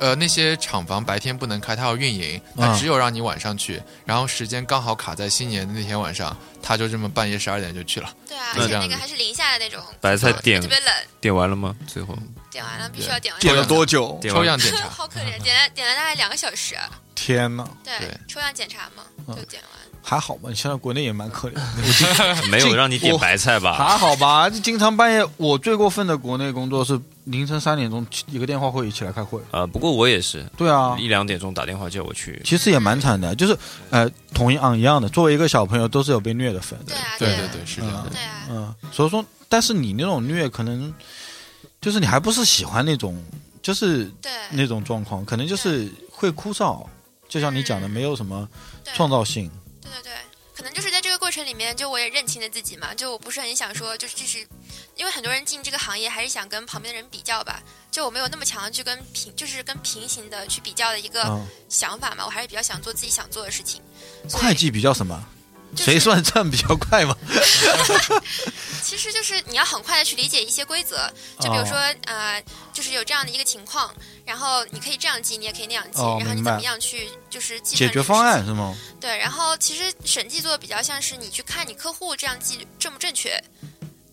呃，那些厂房白天不能开，他要运营，他只有让你晚上去，然后时间刚好卡在新年的那天晚上，他就这么半夜十二点就去了。对啊，而且那个还是零下的那种。白菜点特别冷，点完了吗？最后点完了，必须要点完。点了多久？抽样检查。好可怜，点了点了大概两个小时。天呐。对，抽样检查嘛，就点完。还好吧，你现在国内也蛮可怜的，没有让你点白菜吧？还好吧，经常半夜。我最过分的国内工作是凌晨三点钟一个电话会议起来开会。啊，不过我也是。对啊，一两点钟打电话叫我去。其实也蛮惨的，就是呃，同样一样的，作为一个小朋友，都是有被虐的份。对啊，对对对，是这样。对啊，嗯，所以说，但是你那种虐，可能就是你还不是喜欢那种，就是那种状况，可能就是会枯燥，就像你讲的，没有什么创造性。对对对，可能就是在这个过程里面，就我也认清了自己嘛，就我不是很想说，就是这是，因为很多人进这个行业还是想跟旁边的人比较吧，就我没有那么强的去跟平，就是跟平行的去比较的一个想法嘛，我还是比较想做自己想做的事情。会计比较什么？谁算账比较快吗？其实就是你要很快的去理解一些规则，就比如说呃，就是有这样的一个情况，然后你可以这样记，你也可以那样记，然后你怎么样去就是解决方案是吗？对，然后其实审计做的比较像是你去看你客户这样记正不正确。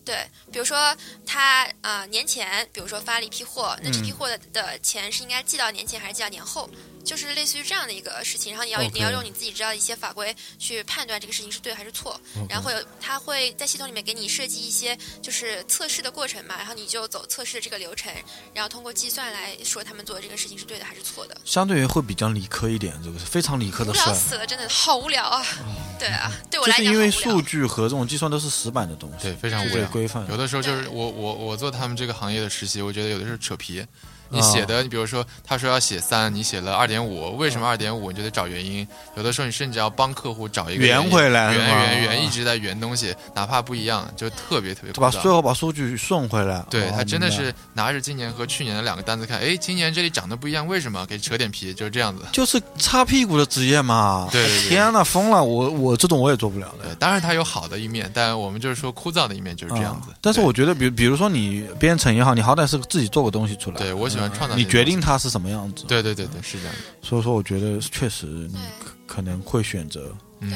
对，比如说他啊年前，比如说发了一批货，那这批货的的钱是应该寄到年前还是寄到年后？就是类似于这样的一个事情，然后你要你要用你自己知道的一些法规去判断这个事情是对还是错，然后会有他会在系统里面给你设计一些就是测试的过程嘛，然后你就走测试的这个流程，然后通过计算来说他们做的这个事情是对的还是错的。相对于会比较理科一点，这个是非常理科的。无聊死了，真的好无聊啊！对啊，对我来讲，因为数据和这种计算都是死板的东西，对，非常无聊。规范有的时候就是我我我做他们这个行业的实习，我觉得有的时候扯皮。你写的，你比如说，他说要写三，你写了二点五，为什么二点五？你就得找原因。有的时候你甚至要帮客户找一个圆回来，圆圆圆，一直在圆东西，哪怕不一样，就特别特别。把最后把数据送回来。对他真的是拿着今年和去年的两个单子看，哎，今年这里长得不一样，为什么？给扯点皮，就是这样子。就是擦屁股的职业嘛。对对对。天呐，疯了！我我这种我也做不了的。当然它有好的一面，但我们就是说枯燥的一面就是这样子。但是我觉得，比比如说你编程也好，你好歹是自己做个东西出来。对我喜欢创造。你决定。它是什么样子？对对对对，是这样。所以说，我觉得确实可能会选择。对，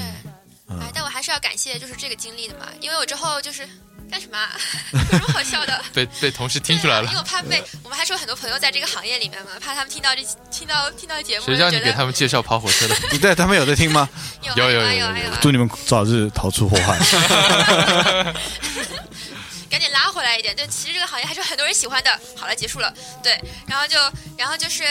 哎，但我还是要感谢就是这个经历的嘛，因为我之后就是干什么？有什么好笑的？被被同事听出来了。因为我怕被我们还是有很多朋友在这个行业里面嘛，怕他们听到这听到听到节目。谁叫你给他们介绍跑火车的？不对，他们有在听吗？有有有有有。祝你们早日逃出祸害。赶紧拉回来一点，对，其实这个行业还是很多人喜欢的。好了，结束了，对，然后就，然后就是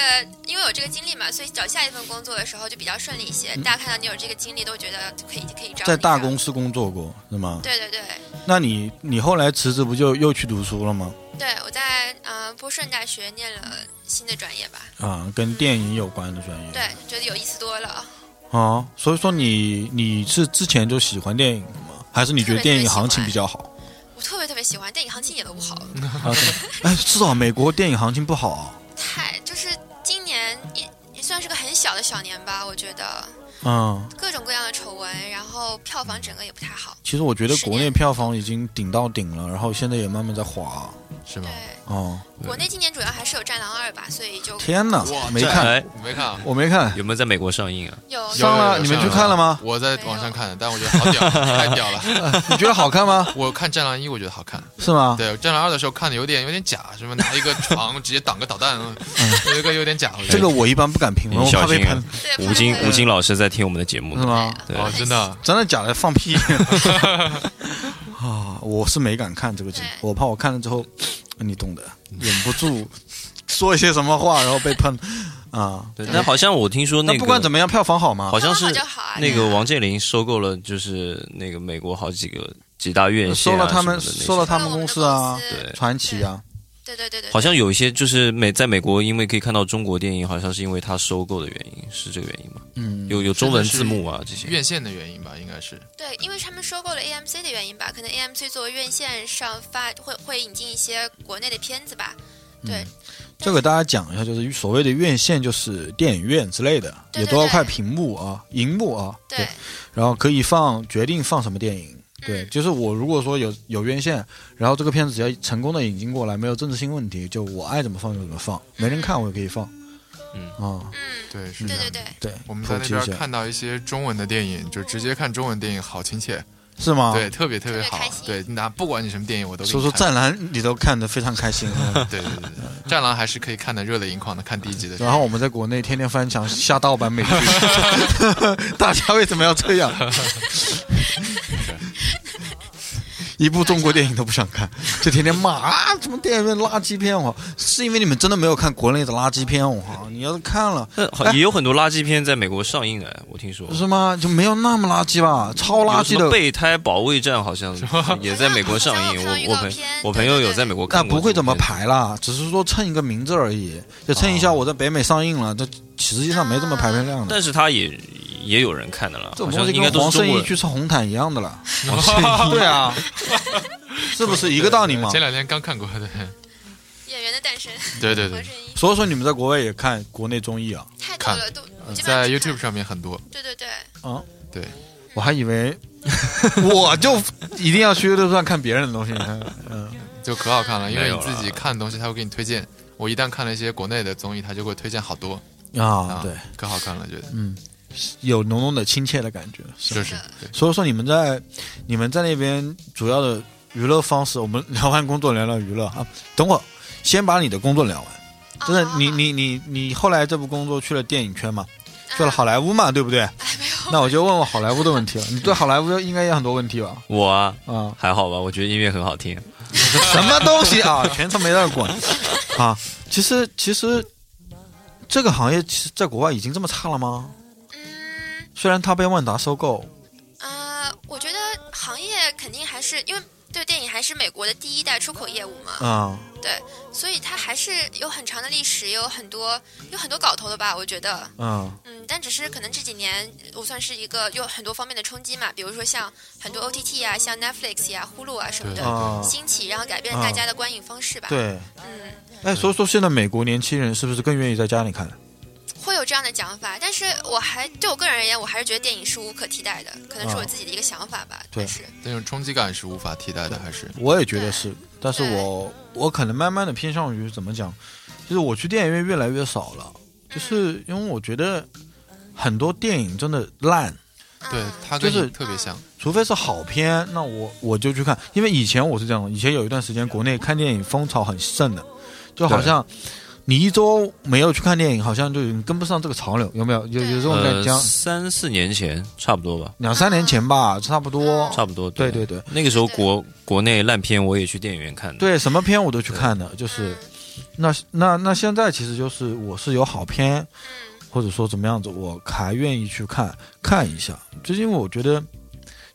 因为有这个经历嘛，所以找下一份工作的时候就比较顺利一些。大家看到你有这个经历，都觉得可以可以招。在大公司工作过是吗？对对对。那你你后来辞职不就又去读书了吗？对，我在呃波士顿大学念了新的专业吧。啊，跟电影有关的专业。对，觉得有意思多了。啊，所以说你你是之前就喜欢电影吗？还是你觉得电影行情比较好？我特别特别喜欢电影行情，一点都不好。哎，是啊，美国电影行情不好。太，就是今年一也算是个很小的小年吧，我觉得。嗯。各种各样的丑闻，然后票房整个也不太好。其实我觉得国内票房已经顶到顶了，然后现在也慢慢在滑，是吗？哦。国内今年主要还是有《战狼二》吧，所以就天哪，没看，没看，我没看，有没有在美国上映啊？有上了，你们去看了吗？我在网上看的，但我觉得好屌，太屌了！你觉得好看吗？我看《战狼一》，我觉得好看，是吗？对，《战狼二》的时候看的有点有点假，什么拿一个床直接挡个导弹，有一个有点假。这个我一般不敢评论，我怕被喷。吴京，吴京老师在听我们的节目是吗？哦，真的，真的假的？放屁！啊，我是没敢看这个剧，我怕我看了之后，你懂的，忍不住。说一些什么话，然后被喷，啊，对，但好像我听说那个不管怎么样，票房好吗？好像是那个王健林收购了，就是那个美国好几个几大院线，收了他们，收了他们公司啊，对，传奇啊，对对对对，好像有一些就是美在美国，因为可以看到中国电影，好像是因为它收购的原因，是这个原因吗？嗯，有有中文字幕啊，这些。院线的原因吧，应该是。对，因为他们收购了 AMC 的原因吧，可能 AMC 作为院线上发会会引进一些国内的片子吧，对。这个大家讲一下，就是所谓的院线，就是电影院之类的，有多少块屏幕啊，荧幕啊，对，然后可以放决定放什么电影，对，就是我如果说有有院线，然后这个片子只要成功的引进过来，没有政治性问题，就我爱怎么放就怎么放，没人看我也可以放，嗯啊，对，是这样，对对，我们在那边看到一些中文的电影，就直接看中文电影，好亲切。是吗？对，特别特别好。对，那不管你什么电影，我都说说《战狼》，你都看得非常开心。对对对对，《战狼》还是可以看的热泪盈眶的，看第一集的。然后我们在国内天天翻墙下盗版美剧，大家为什么要这样？一部中国电影都不想看，就天天骂啊！什么电影院垃圾片？我是因为你们真的没有看国内的垃圾片？我靠！你要是看了，也有很多垃圾片在美国上映哎，我听说是吗？就没有那么垃圾吧？超垃圾的备胎保卫战好像 也在美国上映。我我朋我朋友有在美国看不会怎么排啦，只是说蹭一个名字而已，就蹭一下我在北美上映了。这实际上没这么排片量的。但是他也。也有人看的了，这种东西跟黄圣依去唱红毯一样的了。对啊，是不是一个道理嘛？前两天刚看过的《演员的诞生》。对对对。所以说你们在国外也看国内综艺啊？太多了，都在 YouTube 上面很多。对对对。啊，对，我还以为我就一定要去 YouTube 上看别人的东西，嗯，就可好看了，因为你自己看东西，他会给你推荐。我一旦看了一些国内的综艺，他就会推荐好多啊，对，可好看了，觉得嗯。有浓浓的亲切的感觉，是是。所以说，你们在你们在那边主要的娱乐方式，我们聊完工作聊聊娱乐啊。等会儿先把你的工作聊完。真的，你你你你后来这部工作去了电影圈嘛？去了好莱坞嘛？对不对？那我就问问好莱坞的问题了。你对好莱坞应该有很多问题吧？我啊，啊还好吧？我觉得音乐很好听。什么东西啊？全程没在滚啊！其实其实这个行业其实在国外已经这么差了吗？虽然它被万达收购，呃，我觉得行业肯定还是因为对电影还是美国的第一代出口业务嘛，啊，对，所以它还是有很长的历史，有很多有很多搞头的吧，我觉得，嗯嗯，但只是可能这几年我算是一个有很多方面的冲击嘛，比如说像很多 OTT 啊，像 Netflix 呀、呼噜啊什么的兴起，然后改变大家的观影方式吧，对，嗯，哎，所以说现在美国年轻人是不是更愿意在家里看？会有这样的讲法，但是我还对我个人而言，我还是觉得电影是无可替代的，可能是我自己的一个想法吧。对，是那种冲击感是无法替代的，还是我也觉得是，但是我我可能慢慢的偏向于怎么讲，就是我去电影院越来越少了，就是因为我觉得很多电影真的烂，对，它就是特别像，除非是好片，那我我就去看，因为以前我是这样，以前有一段时间国内看电影风潮很盛的，就好像。你一周没有去看电影，好像就跟不上这个潮流，有没有？有有这种感觉？三四年前差不多吧，两三年前吧，差不多，差不多。对对对，那个时候国国内烂片我也去电影院看的。对，什么片我都去看的，就是，那那那现在其实就是我是有好片，或者说怎么样子，我还愿意去看看一下，就是因为我觉得，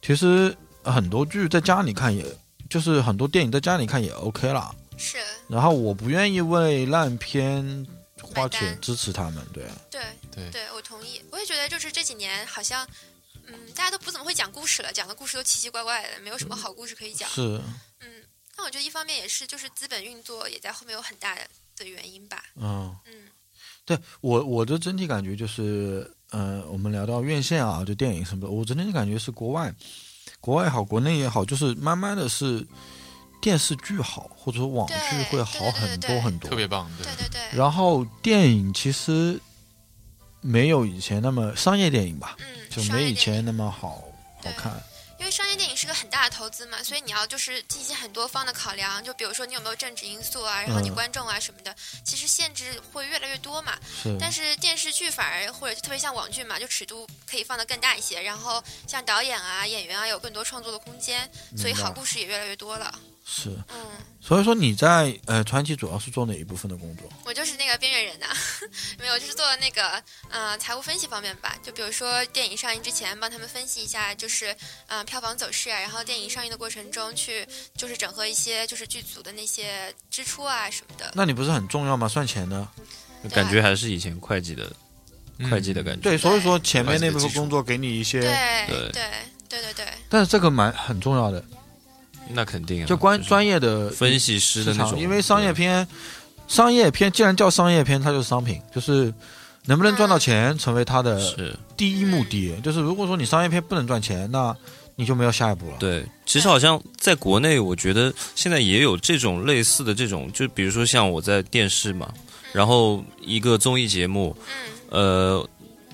其实很多剧在家里看，也就是很多电影在家里看也 OK 了。是，然后我不愿意为烂片花钱支持他们，对，对，对，对我同意。我也觉得，就是这几年好像，嗯，大家都不怎么会讲故事了，讲的故事都奇奇怪怪的，没有什么好故事可以讲。是，嗯，那我觉得一方面也是，就是资本运作也在后面有很大的的原因吧。嗯嗯，对我我的整体感觉就是，呃，我们聊到院线啊，就电影什么的，我整体感觉是国外，国外也好，国内也好，就是慢慢的是。电视剧好，或者说网剧会好很多很多，特别棒。对对对。然后电影其实没有以前那么商业电影吧，嗯就没以前那么好好看。因为商业电影是个很大的投资嘛，所以你要就是进行很多方的考量，就比如说你有没有政治因素啊，然后你观众啊什么的，其实限制会越来越多嘛。是。但是电视剧反而或者特别像网剧嘛，就尺度可以放得更大一些，然后像导演啊、演员啊有更多创作的空间，所以好故事也越来越多了。是，嗯，所以说你在呃传奇主要是做哪一部分的工作？我就是那个边缘人呐，没有，就是做那个呃财务分析方面吧。就比如说电影上映之前，帮他们分析一下，就是呃票房走势啊，然后电影上映的过程中去就是整合一些就是剧组的那些支出啊什么的。那你不是很重要吗？算钱呢？感觉还是以前会计的会计的感觉。对，所以说前面那部分工作给你一些，对对对对对。但是这个蛮很重要的。那肯定，啊就关专业的分析师的那种，因为商业片，商业片既然叫商业片，它就是商品，就是能不能赚到钱成为它的第一目的。就是如果说你商业片不能赚钱，那你就没有下一步了。对，其实好像在国内，我觉得现在也有这种类似的这种，就比如说像我在电视嘛，然后一个综艺节目，呃。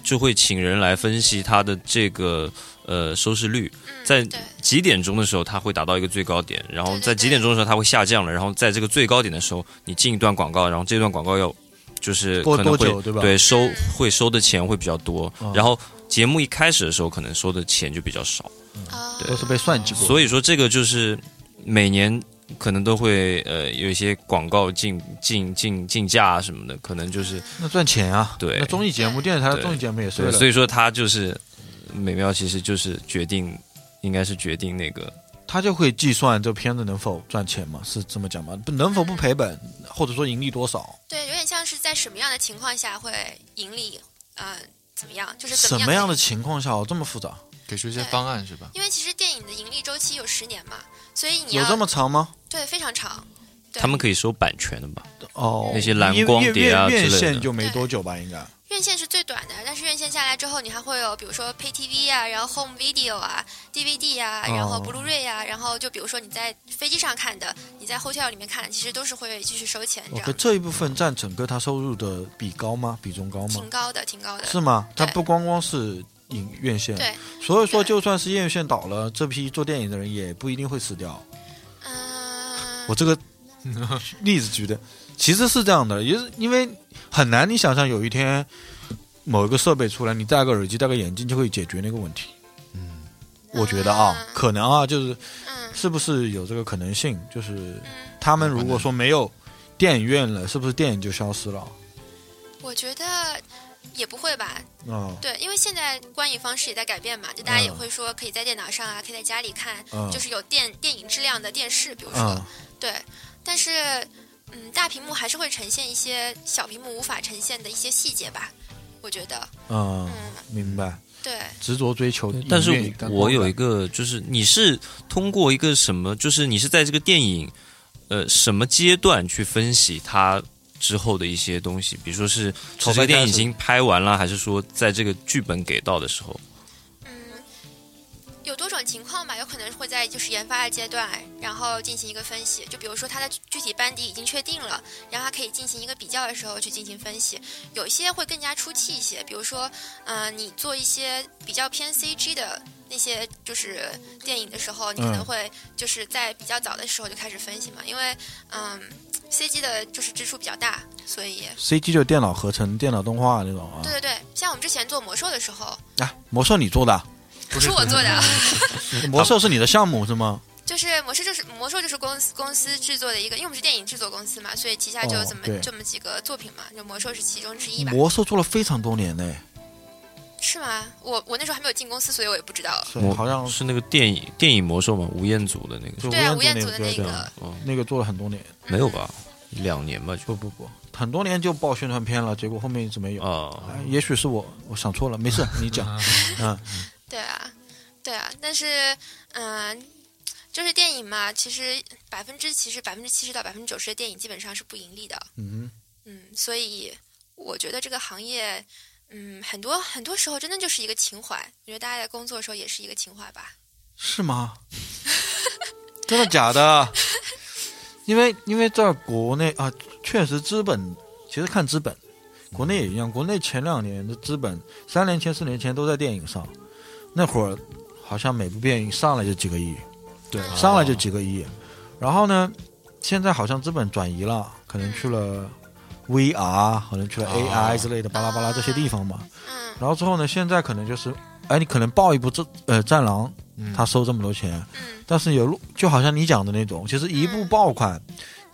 就会请人来分析他的这个呃收视率，在几点钟的时候它会达到一个最高点，然后在几点钟的时候它会下降了，然后在这个最高点的时候你进一段广告，然后这段广告要就是可能会对收会收的钱会比较多，然后节目一开始的时候可能收的钱就比较少，都是被算计过。所以说这个就是每年。可能都会呃有一些广告竞竞竞竞价什么的，可能就是那赚钱啊。对，那综艺节目、电视台的综艺节目也是。所以说他就是美妙，其实就是决定，应该是决定那个，他就会计算这片子能否赚钱嘛？是这么讲吗？不能否不赔本，或者说盈利多少？对，有点像是在什么样的情况下会盈利？呃，怎么样？就是什么样的情况下这么复杂？给出一些方案是吧？因为其实电影的盈利周期有十年嘛。所以你有这么长吗？对，非常长。他们可以收版权的吧？哦，那些蓝光碟啊院线就没多久吧，应该。院线是最短的，但是院线下来之后，你还会有比如说 Pay TV 啊，然后 Home Video 啊，DVD 啊，然后 Blu-ray 啊，然后就比如说你在飞机上看的，你在 hotel 里面看，其实都是会继续收钱。这这一部分占整个他收入的比高吗？比重高吗？挺高的，挺高的。是吗？它不光光是。影院线，对，所以说就算是院线倒了，这批做电影的人也不一定会死掉。嗯，我这个 例子举的其实是这样的，也是因为很难，你想象有一天某一个设备出来，你戴个耳机、戴个眼镜就会解决那个问题。嗯，我觉得啊，可能啊，就是是不是有这个可能性？就是他们如果说没有电影院了，是不是电影就消失了？我觉得。也不会吧？哦，对，因为现在观影方式也在改变嘛，就大家也会说可以在电脑上啊，可以在家里看，就是有电电影质量的电视，比如说，对。但是，嗯，大屏幕还是会呈现一些小屏幕无法呈现的一些细节吧？我觉得。嗯，明白。对。执着追求，但是我有一个，就是你是通过一个什么？就是你是在这个电影，呃，什么阶段去分析它？之后的一些东西，比如说是这个电影已经拍完了，还是说在这个剧本给到的时候？嗯，有多种情况吧，有可能会在就是研发的阶段，然后进行一个分析。就比如说它的具体班底已经确定了，然后它可以进行一个比较的时候去进行分析。有些会更加出气一些，比如说，嗯，你做一些比较偏 CG 的那些就是电影的时候，你可能会就是在比较早的时候就开始分析嘛，因为嗯。C G 的就是支出比较大，所以 C G 就是电脑合成、电脑动画那种啊。对对对，像我们之前做魔兽的时候，啊，魔兽你做的？不是我做的，魔兽是你的项目是吗？就是魔兽就是魔兽就是公司公司制作的一个，因为我们是电影制作公司嘛，所以旗下就有这么这么几个作品嘛，就魔兽是其中之一吧。魔兽做了非常多年呢。是吗？我我那时候还没有进公司，所以我也不知道。好像是那个电影电影魔兽嘛，吴彦祖的那个。对啊，吴彦祖的那个，那个做了很多年。没有吧？两年吧？不不不，很多年就报宣传片了，结果后面一直没有。啊，也许是我我想错了，没事，你讲。嗯，对啊，对啊，但是嗯，就是电影嘛，其实百分之其实百分之七十到百分之九十的电影基本上是不盈利的。嗯嗯，所以我觉得这个行业。嗯，很多很多时候真的就是一个情怀。我觉得大家在工作的时候也是一个情怀吧？是吗？真的假的？因为因为在国内啊，确实资本其实看资本，国内也一样。国内前两年的资本，三年前、四年前都在电影上，那会儿好像每部电影上来就几个亿，对，上来就几个亿。然后呢，现在好像资本转移了，可能去了。VR 可能去了 AI 之类的巴拉巴拉这些地方嘛，嗯，然后之后呢，现在可能就是，哎，你可能报一部这呃战狼，他收这么多钱，嗯，但是有路就好像你讲的那种，其实一部爆款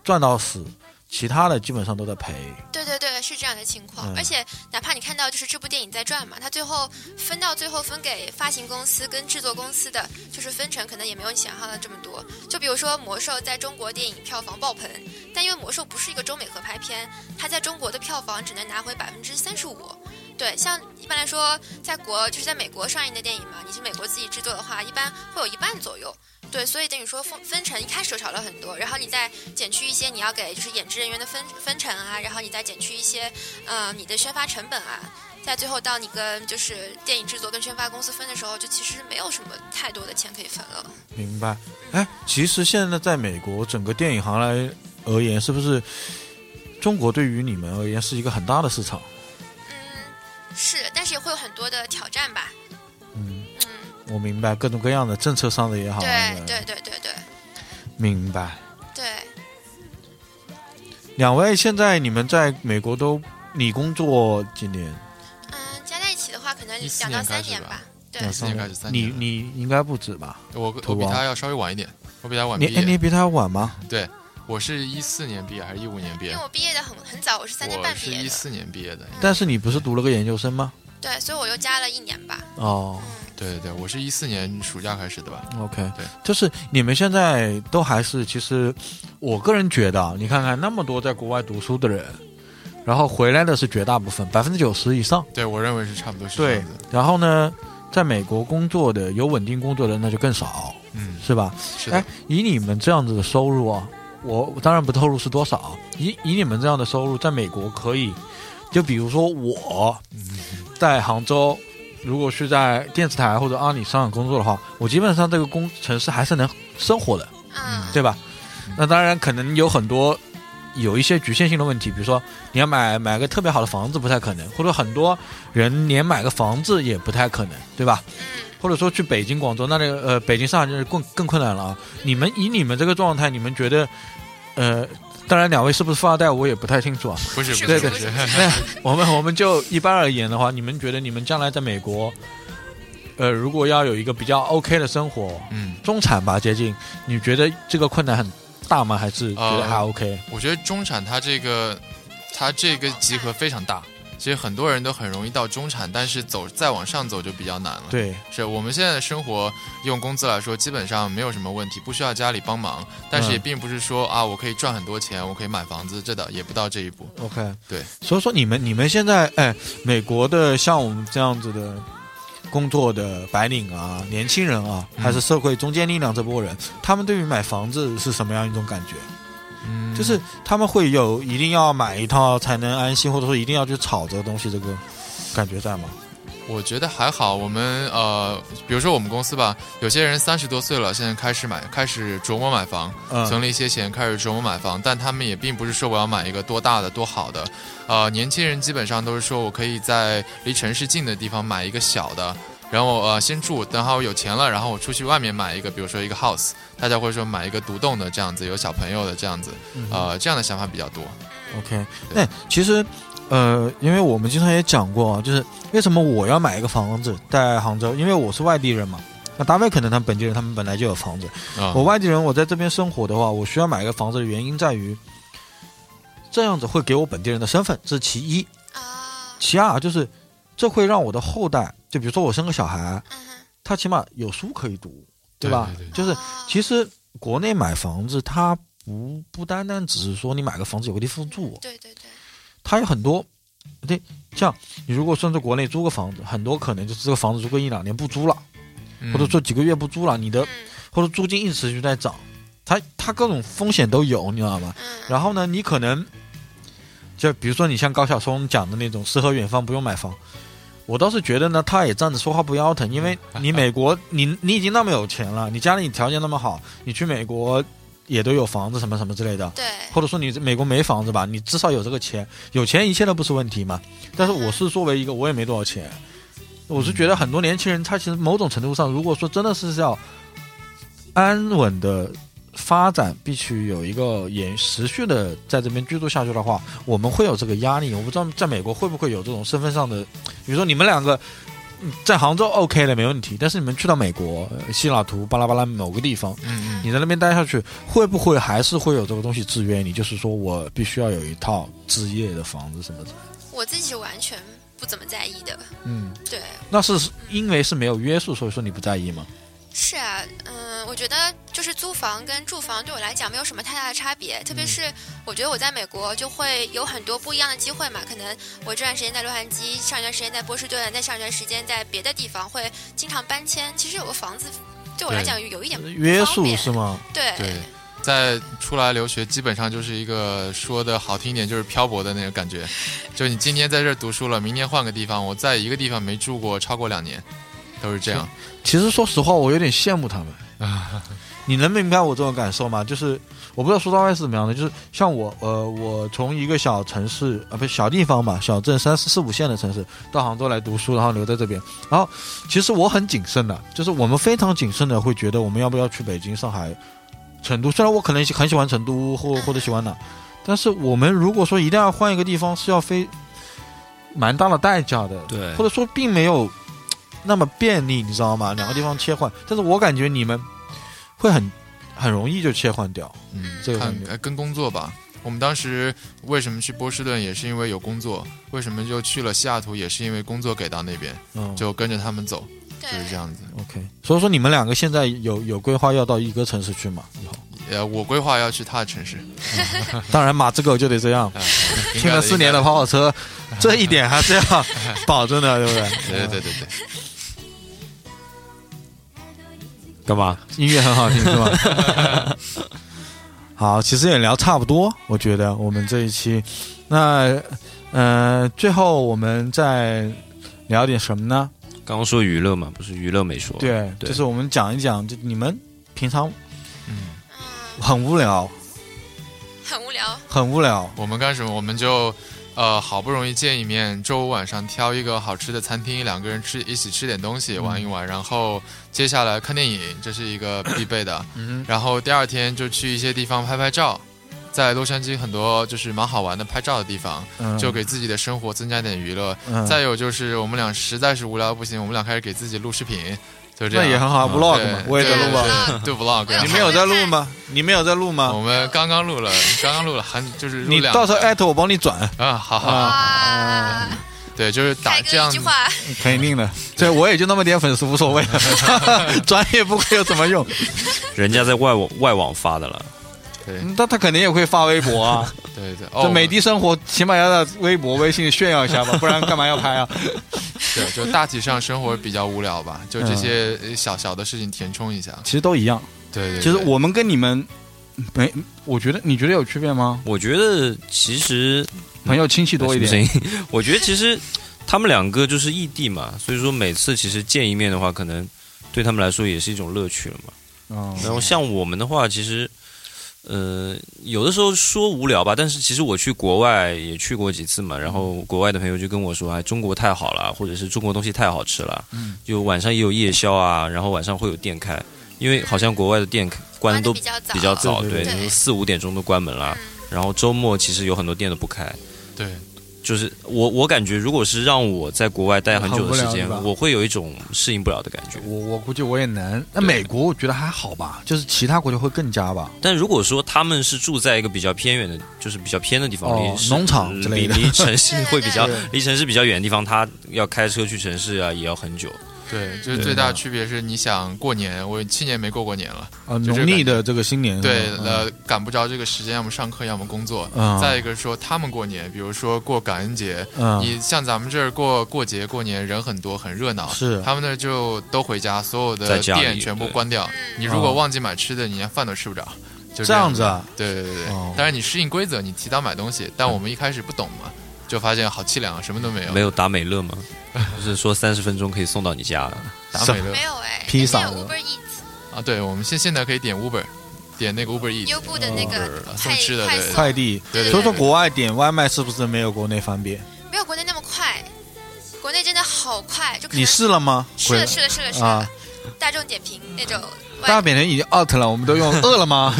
赚到死。其他的基本上都在赔，对对对，是这样的情况。而且哪怕你看到就是这部电影在赚嘛，它最后分到最后分给发行公司跟制作公司的，就是分成可能也没有你想象的这么多。就比如说《魔兽》在中国电影票房爆棚，但因为《魔兽》不是一个中美合拍片，它在中国的票房只能拿回百分之三十五。对，像一般来说，在国就是在美国上映的电影嘛，你是美国自己制作的话，一般会有一半左右。对，所以等于说分分成一开始少了很多，然后你再减去一些你要给就是演职人员的分分成啊，然后你再减去一些呃你的宣发成本啊，在最后到你跟就是电影制作跟宣发公司分的时候，就其实没有什么太多的钱可以分了。明白。哎，其实现在在美国整个电影行来而言，是不是中国对于你们而言是一个很大的市场？嗯，是，但是也会有很多的挑战吧。我明白，各种各样的政策上的也好。对对对对对。明白。对。两位现在你们在美国都你工作几年？嗯，加在一起的话，可能两到三年吧。对，四年开始，三年。你你应该不止吧？我我比他要稍微晚一点，我比他晚毕业。你你比他晚吗？对，我是一四年毕业还是一五年毕业？因为我毕业的很很早，我是三年半毕业的。是一四年毕业的。但是你不是读了个研究生吗？对，所以我又加了一年吧。哦，对对对，我是一四年暑假开始的吧？OK，对，就是你们现在都还是，其实我个人觉得，你看看那么多在国外读书的人，然后回来的是绝大部分，百分之九十以上。对我认为是差不多是这样子。然后呢，在美国工作的有稳定工作的那就更少，嗯，是吧？是。哎，以你们这样子的收入啊，我当然不透露是多少。以以你们这样的收入，在美国可以，就比如说我在杭州。如果是在电视台或者阿里商场工作的话，我基本上这个工程师还是能生活的，嗯，对吧？那当然可能有很多有一些局限性的问题，比如说你要买买个特别好的房子不太可能，或者很多人连买个房子也不太可能，对吧？或者说去北京、广州那里，呃，北京、上海就是更更困难了啊！你们以你们这个状态，你们觉得，呃？当然，两位是不是富二代，我也不太清楚啊。不是，对对对。那我们我们就一般而言的话，你们觉得你们将来在美国，呃，如果要有一个比较 OK 的生活，嗯，中产吧，接近，你觉得这个困难很大吗？还是觉得还 OK？我觉得中产它这个，它这个集合非常大。其实很多人都很容易到中产，但是走再往上走就比较难了。对，是我们现在的生活用工资来说，基本上没有什么问题，不需要家里帮忙。但是也并不是说啊，我可以赚很多钱，我可以买房子，这的也不到这一步。OK，对。所以说你们你们现在哎，美国的像我们这样子的工作的白领啊，年轻人啊，还是社会中坚力量这波人，他们对于买房子是什么样一种感觉？嗯，就是他们会有一定要买一套才能安心，或者说一定要去炒这个东西，这个感觉在吗？我觉得还好。我们呃，比如说我们公司吧，有些人三十多岁了，现在开始买，开始琢磨买房，存了一些钱，开始琢磨买房。但他们也并不是说我要买一个多大的、多好的。呃，年轻人基本上都是说我可以在离城市近的地方买一个小的。然后呃先住，等好我有钱了，然后我出去外面买一个，比如说一个 house，大家会说买一个独栋的这样子，有小朋友的这样子，呃这样的想法比较多。OK，那其实呃，因为我们经常也讲过，就是为什么我要买一个房子在杭州？因为我是外地人嘛。那大卫可能他们本地人，他们本来就有房子。我外地人，我在这边生活的话，我需要买一个房子的原因在于，这样子会给我本地人的身份，这是其一。啊。其二就是。这会让我的后代，就比如说我生个小孩，他起码有书可以读，对吧？就是其实国内买房子，它不不单单只是说你买个房子有个地方住，对对对，它有很多，对，像你如果算在国内租个房子，很多可能就是这个房子租个一两年不租了，或者说几个月不租了，你的或者租金一直持续在涨，它它各种风险都有，你知道吗？然后呢，你可能就比如说你像高晓松讲的那种诗和远方不用买房。我倒是觉得呢，他也站着说话不腰疼，因为你美国，你你已经那么有钱了，你家里条件那么好，你去美国也都有房子什么什么之类的，对，或者说你美国没房子吧，你至少有这个钱，有钱一切都不是问题嘛。但是我是作为一个，我也没多少钱，我是觉得很多年轻人他其实某种程度上，如果说真的是要安稳的。发展必须有一个延持续的在这边居住下去的话，我们会有这个压力。我不知道在美国会不会有这种身份上的，比如说你们两个在杭州 OK 的没问题，但是你们去到美国西雅图巴拉巴拉某个地方，嗯嗯，你在那边待下去，会不会还是会有这个东西制约你？就是说我必须要有一套置业的房子什么的。我自己是完全不怎么在意的。嗯，对。那是因为是没有约束，所以说你不在意吗？是啊，嗯，我觉得就是租房跟住房对我来讲没有什么太大的差别，特别是我觉得我在美国就会有很多不一样的机会嘛。可能我这段时间在洛杉矶，上一段时间在波士顿，再上一段时间在别的地方，会经常搬迁。其实有个房子对我来讲有一点约束是吗？对对，在出来留学基本上就是一个说的好听一点就是漂泊的那个感觉，就你今天在这儿读书了，明天换个地方，我在一个地方没住过超过两年。都是这样。其实说实话，我有点羡慕他们。你能明白我这种感受吗？就是我不知道苏大外是怎么样的，就是像我，呃，我从一个小城市啊，不小地方嘛，小镇三四四五线的城市到杭州来读书，然后留在这边。然后其实我很谨慎的，就是我们非常谨慎的会觉得我们要不要去北京、上海、成都。虽然我可能很喜欢成都或或者喜欢哪，但是我们如果说一定要换一个地方，是要非蛮大的代价的，对，或者说并没有那么便利，你知道吗？两个地方切换，但是我感觉你们。会很很容易就切换掉，嗯，这个跟工作吧。我们当时为什么去波士顿，也是因为有工作；为什么就去了西雅图，也是因为工作给到那边，就跟着他们走，就是这样子。OK，所以说你们两个现在有有规划要到一个城市去吗？以后？呃，我规划要去他的城市。当然，马自狗就得这样。听了四年的跑跑车，这一点还是要保证的，对不对？对对对对。干嘛？音乐很好听是吗？好，其实也聊差不多，我觉得我们这一期，那呃，最后我们再聊点什么呢？刚刚说娱乐嘛，不是娱乐没说。对，就是我们讲一讲，就你们平常嗯很无聊，很无聊，很无聊。我们干什么？我们就。呃，好不容易见一面，周五晚上挑一个好吃的餐厅，两个人吃一起吃点东西，玩一玩，然后接下来看电影，这是一个 必备的。然后第二天就去一些地方拍拍照，在洛杉矶很多就是蛮好玩的拍照的地方，就给自己的生活增加点娱乐。再有就是我们俩实在是无聊不行，我们俩开始给自己录视频。那也很好，vlog 嘛，我也在录啊，对 vlog。你们有在录吗？你们有在录吗？我们刚刚录了，刚刚录了，还就是你到时候艾特我帮你转啊，好好。对，就是打这样，肯定的。对，我也就那么点粉丝，无所谓，转也不会有什么用。人家在外网外网发的了。对，那他肯定也会发微博啊。对对，这美的生活起码要在微博、微信炫耀一下吧，不然干嘛要拍啊？对，就大体上生活比较无聊吧，就这些小小的事情填充一下。其实都一样。对对，其实我们跟你们没，我觉得你觉得有区别吗？我觉得其实朋友亲戚多一点。我觉得其实他们两个就是异地嘛，所以说每次其实见一面的话，可能对他们来说也是一种乐趣了嘛。哦。然后像我们的话，其实。呃，有的时候说无聊吧，但是其实我去国外也去过几次嘛，然后国外的朋友就跟我说，哎，中国太好了，或者是中国东西太好吃了，嗯，就晚上也有夜宵啊，然后晚上会有店开，因为好像国外的店关的都比较早，对，四五点钟都关门了，然后周末其实有很多店都不开，对。就是我，我感觉如果是让我在国外待很久的时间，我会有一种适应不了的感觉。我我估计我也能。那美国我觉得还好吧，就是其他国家会更加吧。但如果说他们是住在一个比较偏远的，就是比较偏的地方，离农场离离城市会比较离城市比较远的地方，他要开车去城市啊，也要很久。对，就是最大的区别是，你想过年，我七年没过过年了啊，农历的这个新年，对，呃，赶不着这个时间，要么上课，要么工作。再一个说他们过年，比如说过感恩节，你像咱们这儿过过节过年人很多，很热闹，是。他们那就都回家，所有的店全部关掉。你如果忘记买吃的，你连饭都吃不着，就这样子啊？对对对对，当然你适应规则，你提早买东西，但我们一开始不懂嘛。就发现好凄凉啊，什么都没有。没有达美乐吗？不是说三十分钟可以送到你家？达美乐没有哎，披萨 Uber Eats 啊，对，我们现现在可以点 Uber，点那个 Uber Eats，优步的那个送吃的快递。所以说国外点外卖是不是没有国内方便？没有国内那么快，国内真的好快。就你试了吗？试了，试了，试了，试了。大众点评那种。大扁人已经 out 了，我们都用饿了吗？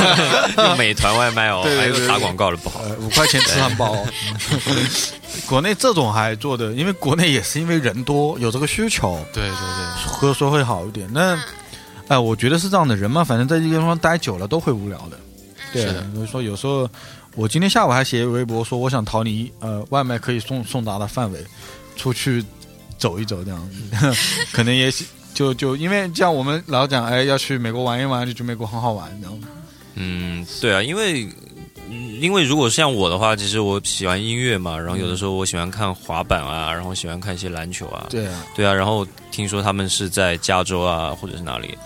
用美团外卖哦，还有打广告的不好，五块钱吃汉堡。国内这种还做的，因为国内也是因为人多，有这个需求。对对对，或者说会好一点。那哎，我觉得是这样的，人嘛，反正在这个地方待久了都会无聊的。对，所以说有时候我今天下午还写微博说，我想逃离呃外卖可以送送达的范围，出去走一走这样子，可能也就就因为像我们老讲，哎，要去美国玩一玩，就觉得美国很好玩，你知道吗？嗯，对啊，因为因为如果像我的话，其实我喜欢音乐嘛，然后有的时候我喜欢看滑板啊，然后喜欢看一些篮球啊，对啊，对啊，然后听说他们是在加州啊，或者是哪里，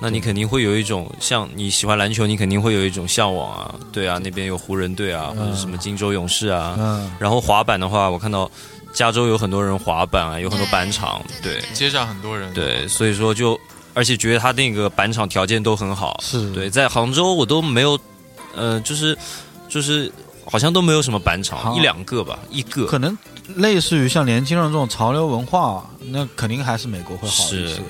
那你肯定会有一种像你喜欢篮球，你肯定会有一种向往啊，对啊，那边有湖人队啊，或者什么金州勇士啊，嗯。然后滑板的话，我看到。加州有很多人滑板啊，有很多板场，对，街上很多人，对，所以说就而且觉得他那个板场条件都很好，是。对，在杭州我都没有，呃，就是就是好像都没有什么板场，一两个吧，一个。可能。类似于像年轻人这种潮流文化，那肯定还是美国会好一些。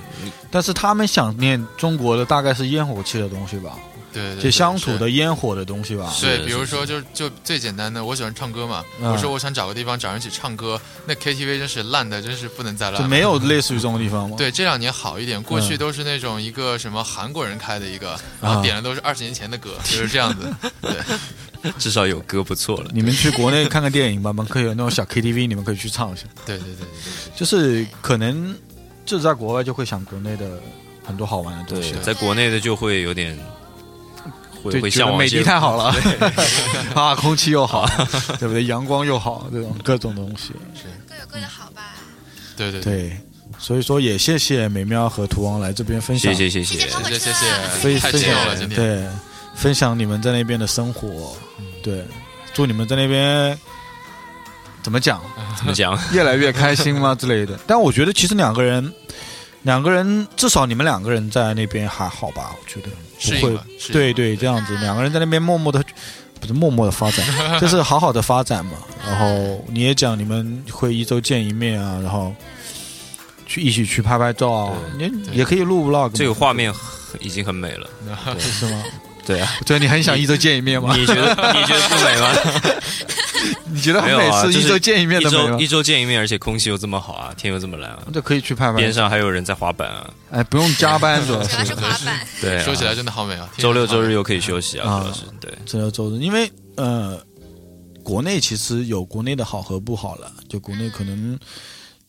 但是他们想念中国的大概是烟火气的东西吧？对，就乡土的烟火的东西吧。对，比如说就就最简单的，我喜欢唱歌嘛。我说我想找个地方找人一起唱歌，那 KTV 真是烂的，真是不能再烂。就没有类似于这种地方吗？对，这两年好一点，过去都是那种一个什么韩国人开的一个，然后点的都是二十年前的歌，就是这样子。对。至少有歌不错了。你们去国内看看电影吧，们可以有那种小 KTV，你们可以去唱一下。对对对对对，就是可能就在国外就会想国内的很多好玩的东西，在国内的就会有点会会向美的太好了 啊，空气又好，对不对？阳光又好，这种各种东西是各有各的好吧？对对对，所以说也谢谢美妙和图王来这边分享，谢谢谢谢谢谢谢，太谢了今天对。分享你们在那边的生活，对，祝你们在那边怎么讲？怎么讲？越来越开心吗之类的？但我觉得其实两个人，两个人至少你们两个人在那边还好吧？我觉得不会，对对，这样子两个人在那边默默的，不是默默的发展，就是好好的发展嘛。然后你也讲你们会一周见一面啊，然后去一起去拍拍照啊，你也可以录 vlog。这个画面已经很美了，是吗？对啊，对，你很想一周见一面吗？你觉得你觉得不美吗？你觉得很美是一周见一面的美一周见一面，而且空气又这么好啊，天又这么蓝，就可以去拍拍。边上还有人在滑板啊，哎，不用加班主要是滑板。对，说起来真的好美啊！周六周日又可以休息啊，主要是对。周六周日，因为呃，国内其实有国内的好和不好了，就国内可能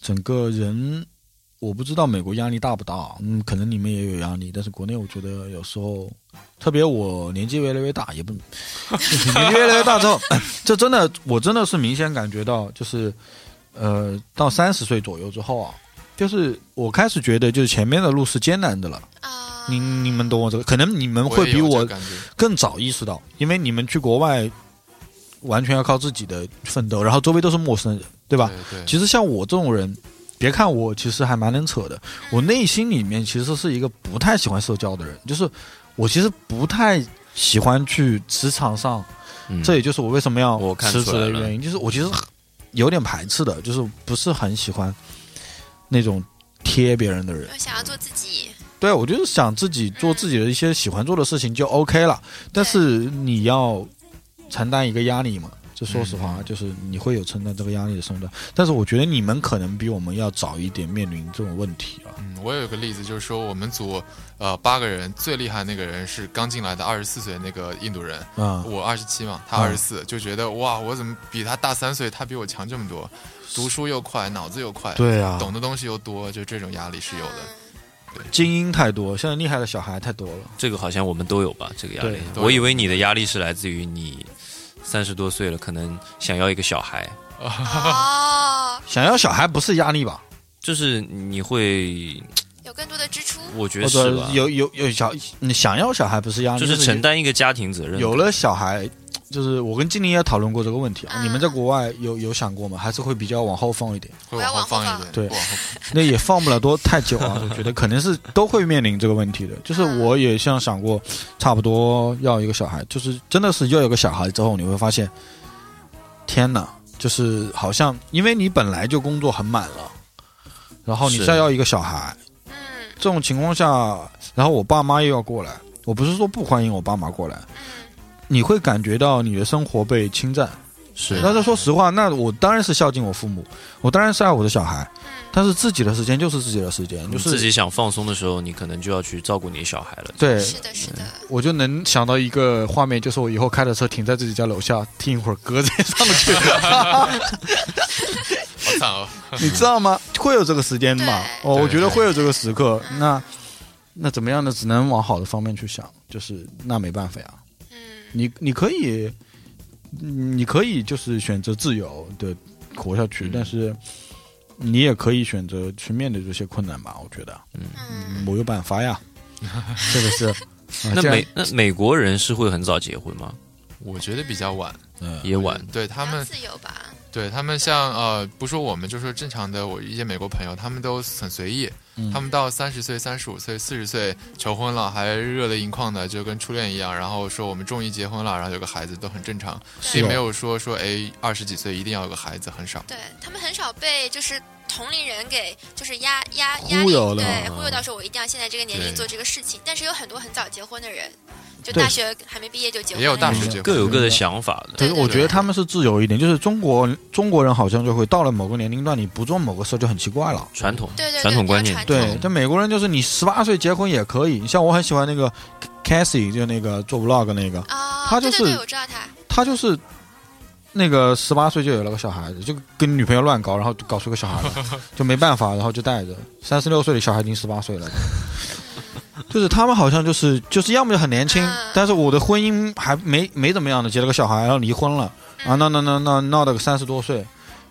整个人。我不知道美国压力大不大，嗯，可能你们也有压力，但是国内我觉得有时候，特别我年纪越来越大，也不 年纪越来越大之后，这真的，我真的是明显感觉到，就是，呃，到三十岁左右之后啊，就是我开始觉得，就是前面的路是艰难的了。啊，你你们懂我这个？可能你们会比我更早意识到，因为你们去国外，完全要靠自己的奋斗，然后周围都是陌生人，对吧？对。其实像我这种人。别看我，其实还蛮能扯的。我内心里面其实是一个不太喜欢社交的人，就是我其实不太喜欢去职场上。这也就是我为什么要辞职的原因，就是我其实有点排斥的，就是不是很喜欢那种贴别人的人。想要做自己。对，我就是想自己做自己的一些喜欢做的事情就 OK 了。但是你要承担一个压力嘛。就说实话，就是你会有承担这个压力的身段，但是我觉得你们可能比我们要早一点面临这种问题啊。嗯，我有个例子，就是说我们组呃八个人最厉害那个人是刚进来的二十四岁那个印度人，嗯，我二十七嘛，他二十四，就觉得哇，我怎么比他大三岁，他比我强这么多，读书又快，脑子又快，对啊，懂的东西又多，就这种压力是有的。精英太多，现在厉害的小孩太多了。这个好像我们都有吧？这个压力，我以为你的压力是来自于你。三十多岁了，可能想要一个小孩啊！想要小孩不是压力吧？就是你会有更多的支出。我觉得是吧？有有有小，你想要小孩不是压力，就是承担一个家庭责任。有了小孩。就是我跟经理也讨论过这个问题啊，你们在国外有有想过吗？还是会比较往后放一点？会往后放一点。对，那也放不了多太久啊。我觉得肯定是都会面临这个问题的。就是我也像想过，差不多要一个小孩，就是真的是要有个小孩之后，你会发现，天哪，就是好像因为你本来就工作很满了，然后你再要一个小孩，嗯，这种情况下，然后我爸妈又要过来，我不是说不欢迎我爸妈过来。你会感觉到你的生活被侵占，是。但是说实话，那我当然是孝敬我父母，我当然是爱我的小孩，但是自己的时间就是自己的时间，就是自己想放松的时候，你可能就要去照顾你小孩了。对，是的，是的。我就能想到一个画面，就是我以后开着车停在自己家楼下，听一会儿歌再上去。好惨哦！你知道吗？会有这个时间吧？哦，我觉得会有这个时刻。那那怎么样呢？只能往好的方面去想，就是那没办法呀。你你可以，你可以就是选择自由的活下去，但是你也可以选择去面对这些困难吧。我觉得，嗯，没有办法呀，这个是。那美那美国人是会很早结婚吗？我觉得比较晚，嗯也晚。对他们自由吧。对他们像呃，不说我们，就说正常的我一些美国朋友，他们都很随意。他们到三十岁、三十五岁、四十岁求婚了，还热泪盈眶的，就跟初恋一样。然后说我们终于结婚了，然后有个孩子都很正常，并没有说说哎二十几岁一定要有个孩子，很少。对他们很少被就是同龄人给就是压压压力，对忽悠到说我一定要现在这个年龄做这个事情。但是有很多很早结婚的人。就大学还没毕业就结婚，也有大学结各有各的想法的。对，我觉得他们是自由一点。就是中国中国人好像就会到了某个年龄段，你不做某个事就很奇怪了。传统，对对，传统观念。对，但美国人就是你十八岁结婚也可以。你像我很喜欢那个 Cassie，就那个做 vlog 那个，他就是我知道他，他就是那个十八岁就有了个小孩子，就跟女朋友乱搞，然后搞出个小孩来，就没办法，然后就带着。三十六岁的小孩已经十八岁了。就是他们好像就是就是要么就很年轻，但是我的婚姻还没没怎么样的，结了个小孩，然后离婚了。啊，那那那那闹到个三十多岁，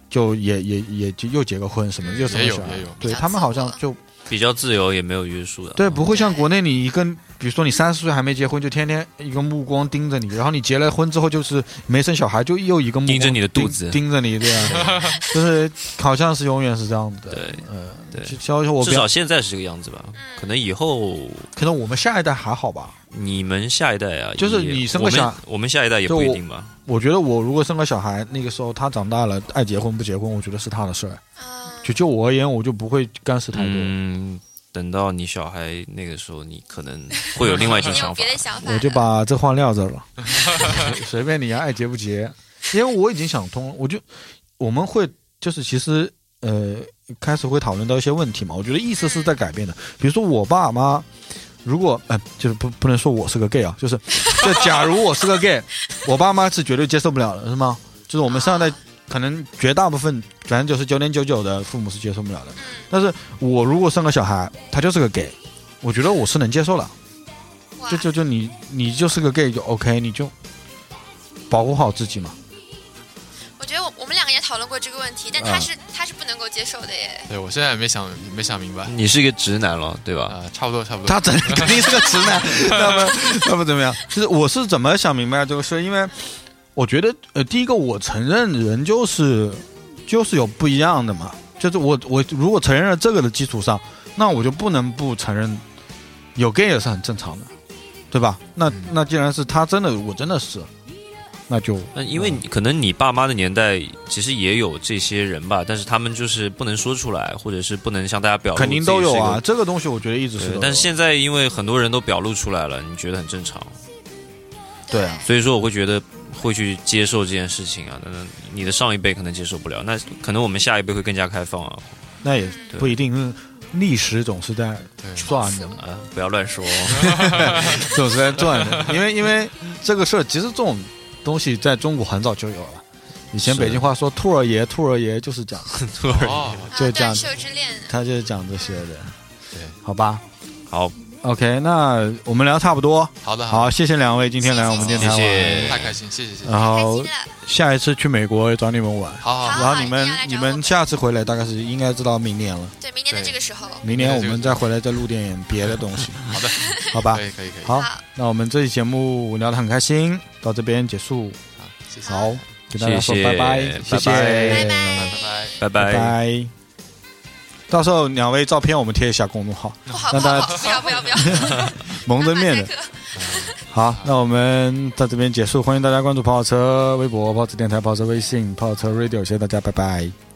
就也也也就又结个婚什么，又生个小孩，对他们好像就比较自由，也没有约束的，对，不会像国内你一个，比如说你三十岁还没结婚，就天天一个目光盯着你，然后你结了婚之后就是没生小孩，就又一个目光盯着你的肚子，盯着你这样，就是好像是永远是这样子的，对，嗯。对，至少现在是这个样子吧。可能以后，可能我们下一代还好吧。你们下一代啊，就是你生个小，我们下一代也不一定吧。我觉得我如果生个小孩，那个时候他长大了爱结婚不结婚，我觉得是他的事儿。就就我而言，我就不会干涉太多。嗯，等到你小孩那个时候，你可能会有另外一种 想法。我就把这话撂这了，随便你爱结不结，因为我已经想通了。我就我们会就是其实呃。开始会讨论到一些问题嘛？我觉得意思是在改变的。比如说我爸妈，如果呃，就是不不能说我是个 gay 啊，就是就假如我是个 gay，我爸妈是绝对接受不了的，是吗？就是我们上一代可能绝大部分百分之九十九点九九的父母是接受不了的。但是我如果生个小孩，他就是个 gay，我觉得我是能接受了。就就就你你就是个 gay 就 OK，你就保护好自己嘛。我觉得我我们两个也讨论过这个问题，但他是他是不能够接受的耶。对，我现在也没想没想明白。你是一个直男了，对吧？啊，差不多差不多。他肯肯定是个直男，那么那么怎么样？就是我是怎么想明白这个事？因为我觉得呃，第一个我承认人就是就是有不一样的嘛。就是我我如果承认了这个的基础上，那我就不能不承认有 gay 也是很正常的，对吧？那那既然是他真的，我真的是。那就那因为可能你爸妈的年代其实也有这些人吧，但是他们就是不能说出来，或者是不能向大家表露。肯定都有啊，这个东西我觉得一直是。但是现在因为很多人都表露出来了，你觉得很正常。对啊，所以说我会觉得会去接受这件事情啊。那你的上一辈可能接受不了，那可能我们下一辈会更加开放啊。那也不一定，历史总是在转的啊，不要乱说，总是在转的。因为因为这个事儿，其实这种。东西在中国很早就有了，以前北京话说“兔儿爷”，兔儿爷就是讲 兔儿爷，就讲他就是讲这些的，对，好吧，好，OK，那我们聊差不多，好的，好，谢谢两位今天来我们电台玩，太开心，谢谢谢谢，然后下一次去美国找你们玩，好好，然后你们你们下次回来大概是应该知道明年了，对，明年的这个时候，明年我们再回来再录点别的东西，好的，好吧，可以可以可以，好，那我们这期节目聊得很开心。到这边结束，好，谢谢，好，跟大家说拜拜，谢谢，拜拜，拜拜，拜拜。到时候两位照片我们贴一下公众号，让大家不要不要不要 蒙着面的。好，那我们到这边结束，欢迎大家关注跑跑车微博、跑车电台、跑车微信、跑车 Radio，谢谢大家，拜拜。